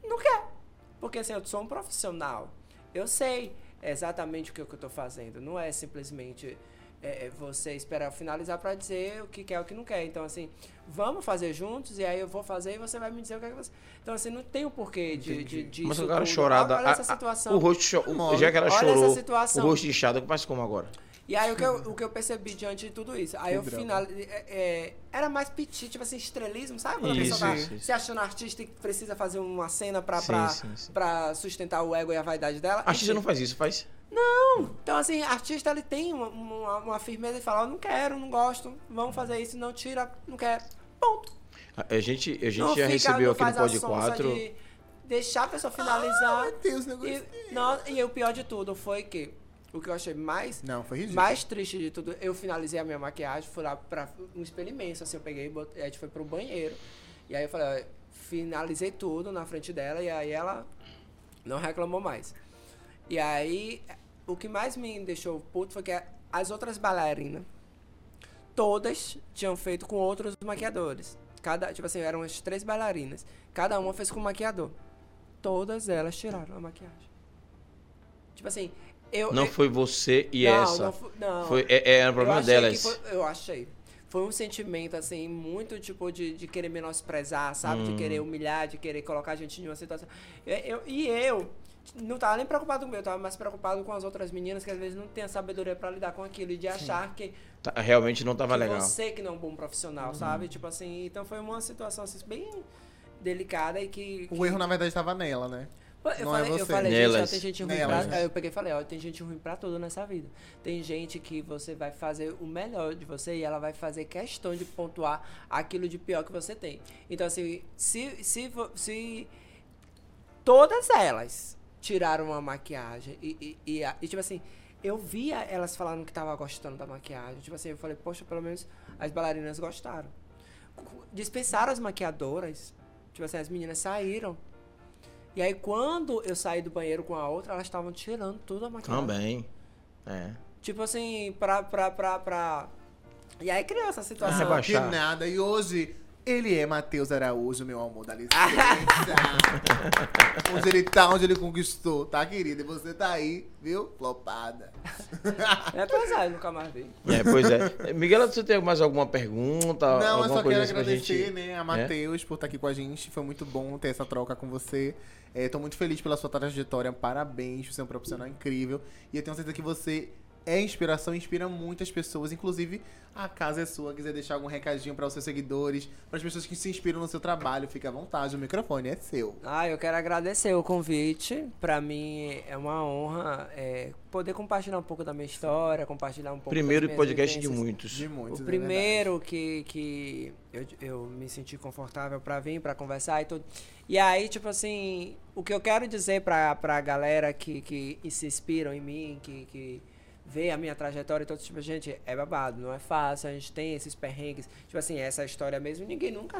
não quer. Porque assim, eu sou um profissional. Eu sei exatamente o que, eu- que eu tô fazendo. Não é simplesmente é, é, você esperar eu finalizar pra dizer o que quer e o que não quer. Então, assim, vamos fazer juntos e aí eu vou fazer e você vai me dizer o que é que você. Então, assim, não tem o porquê de, de, disso. Mas o cara. Olha a- essa a- situação. o rosto cho- o- Mole. Já que ela Olha chorou, essa situação. o rosto inchado, faz como agora? E aí o que, eu, o que eu percebi diante de tudo isso? Aí Que eu final. é- é, era mais petit, tipo assim, estrelismo, sabe? Quando a pessoa tá isso, se achando artista e precisa fazer uma cena pra, Sim, pra, sim, sim. pra sustentar o ego e a vaidade dela. A artista não faz isso, faz? Então, assim, artista ele tem uma, uma, uma firmeza e fala, não quero, não gosto, vamos fazer isso, não tira, não quero. Ponto. A, gente, a gente não já fica, recebeu não aqui no Pod sonsa 4. de deixar a pessoa finalizar. Meu Deus, negócio. e, não, e o pior de tudo foi que o que eu achei mais Não, foi ridículo. mais triste de tudo, eu finalizei a minha maquiagem, fui lá pra um espelho imenso, assim, eu peguei, botei, a gente foi pro banheiro. E aí eu falei, ó, finalizei tudo na frente dela e aí ela não reclamou mais. E aí, o que mais me deixou puto foi que as outras bailarinas, todas tinham feito com outros maquiadores. Cada, tipo assim, eram as três bailarinas. Cada uma fez com um maquiador. Todas elas tiraram a maquiagem. Tipo assim, eu. Não eu- foi você e não, essa. Não, fu- não. Foi, é, é, era o problema eu achei delas. foi- eu achei. Foi um sentimento, assim, muito, tipo, de, de querer menosprezar, sabe? Hum. De querer humilhar, de querer colocar a gente em uma situação. Eu, eu- e eu não tava nem preocupado com o meu, eu tava mais preocupado com as outras meninas que às vezes não têm a sabedoria pra lidar com aquilo e de achar que, Tá, realmente não tava que legal. você que não é um bom profissional, sabe? Tipo assim, então foi uma situação assim, bem delicada e que. O erro, na verdade, estava nela, né? Eu Não é falei, eu você. falei, gente, ó, Nelas. tem gente ruim Nelas. pra... Eu peguei e falei, ó, tem gente ruim pra tudo nessa vida. Tem gente que você vai fazer o melhor de você e ela vai fazer questão de pontuar aquilo de pior que você tem. Então, assim, se, se, vo- se todas elas tiraram a maquiagem e, e, e, e, tipo assim, eu via elas falando que tava gostando da maquiagem. Tipo assim, eu falei, poxa, pelo menos as bailarinas gostaram. Dispensaram as maquiadoras. Tipo assim, as meninas saíram. E aí, quando eu saí do banheiro com a outra, elas estavam tirando tudo a maquiagem. Também. É. Tipo assim, pra, pra, pra, pra... E aí criou essa situação. Ah, Que Baixar. nada. E hoje, Ele é Matheus Araújo, meu amor, dá licença. [laughs] onde ele tá, onde ele conquistou, tá, querida? E você tá aí, viu? Flopada. É pesado, nunca mais vi. É, pois é. Miguel, você tem mais alguma pergunta? Não, eu alguma só coisa quero assim agradecer, gente- né, a É? Matheus por estar aqui com a gente. Foi muito bom ter essa troca com você. É, tô muito feliz pela sua trajetória. Parabéns, você é um profissional incrível. E eu tenho certeza que você é inspiração, inspira muitas pessoas. Inclusive, a casa é sua. Quiser deixar algum recadinho para os seus seguidores, para as pessoas que se inspiram no seu trabalho, fica à vontade. O microfone é seu. Ah, eu quero agradecer o convite. Pra mim é uma honra é, poder compartilhar um pouco da minha história, compartilhar um pouco Primeiro podcast de muitos. De muitos. O é primeiro que, que eu, eu me senti confortável pra vir, pra conversar e tudo. E aí, tipo assim, o que eu quero dizer pra, pra galera que, que se inspiram em mim, que, que vê a minha trajetória e tudo, tipo, gente, é babado, não é fácil, a gente tem esses perrengues. Tipo assim, essa história mesmo, ninguém nunca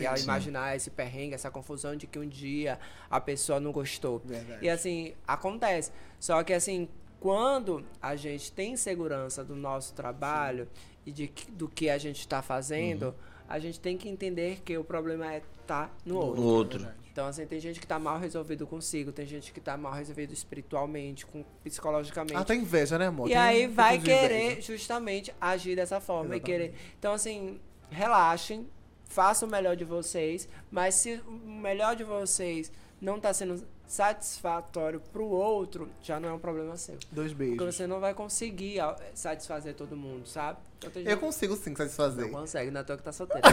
ia sim. imaginar esse perrengue, essa confusão de que um dia a pessoa não gostou. Verdade. E assim, acontece. Só que assim, quando a gente tem segurança do nosso trabalho e de, do que a gente está fazendo, a gente tem que entender que o problema é tá no outro. No outro. Então, assim, tem gente que tá mal resolvido consigo, tem gente que tá mal resolvido espiritualmente, com, psicologicamente. Até inveja, né, amor? E Tem aí vai de inveja. querer justamente agir dessa forma e Exatamente. querer. Então, assim, relaxem, façam o melhor de vocês, mas se o melhor de vocês não tá sendo satisfatório pro outro, já não é um problema seu. Dois Porque beijos. você não vai conseguir satisfazer todo mundo, sabe? Então, Eu gente consigo sim satisfazer. não consegue, não é que tá solteiro. [laughs]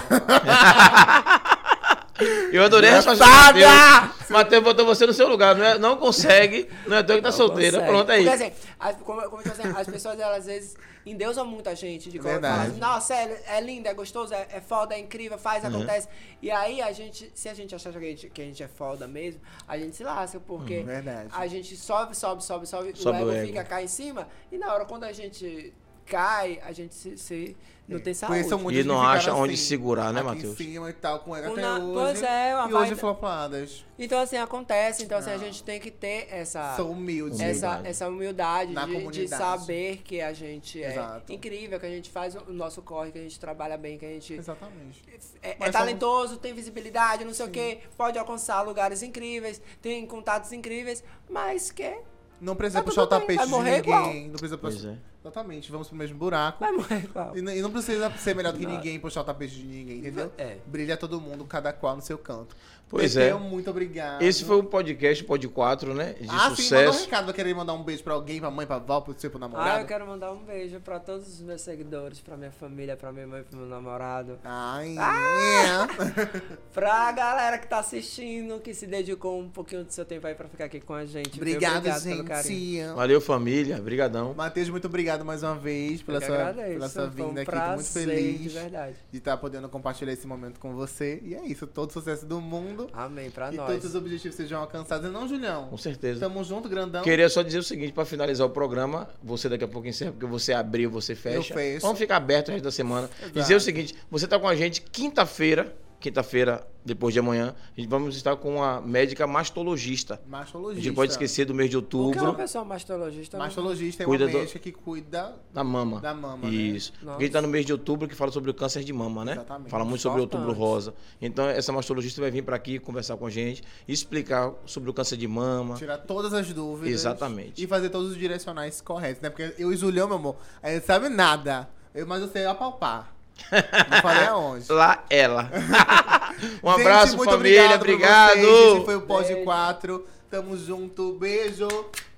Eu adorei a resposta do Matheus. Matheus botou você no seu lugar. Não, é- não consegue, não é tu que tá Não solteira. consegue. Pronto, é aí. Porque assim, as, como, como eu tô dizendo, as pessoas, elas, às vezes, endeusam muito a gente. De colocar, assim, Nossa, é, é lindo, é gostoso, é, é foda, é incrível, faz, Uhum. acontece. E aí, a gente, se a gente achar que a gente, que a gente é foda mesmo, a gente se lasca, porque Uhum, a gente sobe, sobe, sobe, sobe, Sobe o ego, o ego. fica cá em cima, e na hora, quando a gente cai, a gente se, se- não tem saúde. Conheço muitos E que não acha onde assim, segurar, né, aqui Matheus? em cima e tal, com O até na- hoje. pois é, uma E hoje flopadas. Então, assim, acontece. Então, assim, a Ah. gente tem que ter essa... Sou humilde. essa, Humildade. essa humildade Na de, de saber que a gente é Exato. incrível, que a gente faz o nosso corre, que a gente trabalha bem, que a gente Exatamente. é, é talentoso, tem visibilidade, não sei o quê, pode alcançar lugares incríveis, tem contatos incríveis, mas que Não precisa Tá puxar o tapete de ninguém. Não precisa Pois puxar. É. Exatamente. Vamos pro mesmo buraco. vai morrer igual. E, n- e não precisa ser melhor do que Não. ninguém, puxar o tapete de ninguém, entendeu? É. Brilha todo mundo, cada qual no seu canto. Pois Teteu, é. muito obrigado. Esse foi o podcast, Pod 4, né? De Ah, sim, manda um sucesso. recado. Vai querer mandar um beijo pra alguém, pra mãe, pra avó, pro seu pro Ah, namorado? eu quero mandar um beijo pra todos os meus seguidores, pra minha família, pra minha mãe, pro meu namorado, Ai, Ah! é. [laughs] pra galera que tá assistindo, que se dedicou um pouquinho do seu tempo aí pra ficar aqui com a gente. viu? Obrigado, pelo carinho. gente. Valeu, família. Brigadão. Matheus, muito obrigado mais uma vez pela Eu sua, agradeço, pela sua foi um vinda aqui. Tô muito feliz de verdade. de estar podendo compartilhar esse momento com você. E é isso, todo sucesso do mundo. Amém, pra e nós. todos os objetivos sejam alcançados. E não, Julião? Com certeza. Tamo junto, grandão. Queria só dizer o seguinte, pra finalizar o programa, você daqui a pouco encerra, porque você abriu, você fecha. Eu fecho. Vamos ficar aberto o resto da semana. Exato. Dizer o seguinte, você tá com a gente quinta-feira, quinta-feira, depois de amanhã, a gente vamos estar com uma médica mastologista. A Mastologista. gente não pode esquecer do mês de O que é uma outubro, pessoa mastologista? Mastologista é Cuida uma do- médica que cuida da mama. da mama, né? Isso. Porque a gente tá no mês de outubro que fala sobre o câncer de mama, né? Exatamente. Fala muito sobre o outubro rosa. Então, essa mastologista vai vir para aqui conversar com a gente, explicar sobre o câncer de mama. Tirar todas as dúvidas. Exatamente. E fazer todos os direcionais corretos, né? Porque eu e Julião, meu amor, a gente sabe nada. Eu, mas eu sei apalpar. Não falei aonde. Lá ela. [laughs] um Gente, abraço, muito família. obrigado. Obrigado. Esse foi o Pod Beijo. 4. Tamo junto. Beijo.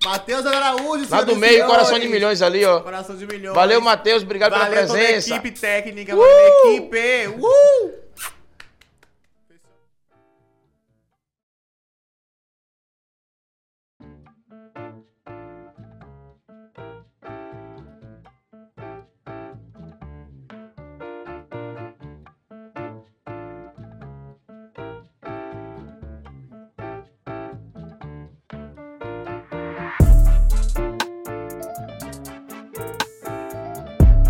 Matheus Araújo. Lá do meio, senhores. coração de milhões ali, ó. Coração de milhões. Valeu, Matheus. Obrigado Valeu pela toda a presença. equipe técnica, valeu, equipe. Uh!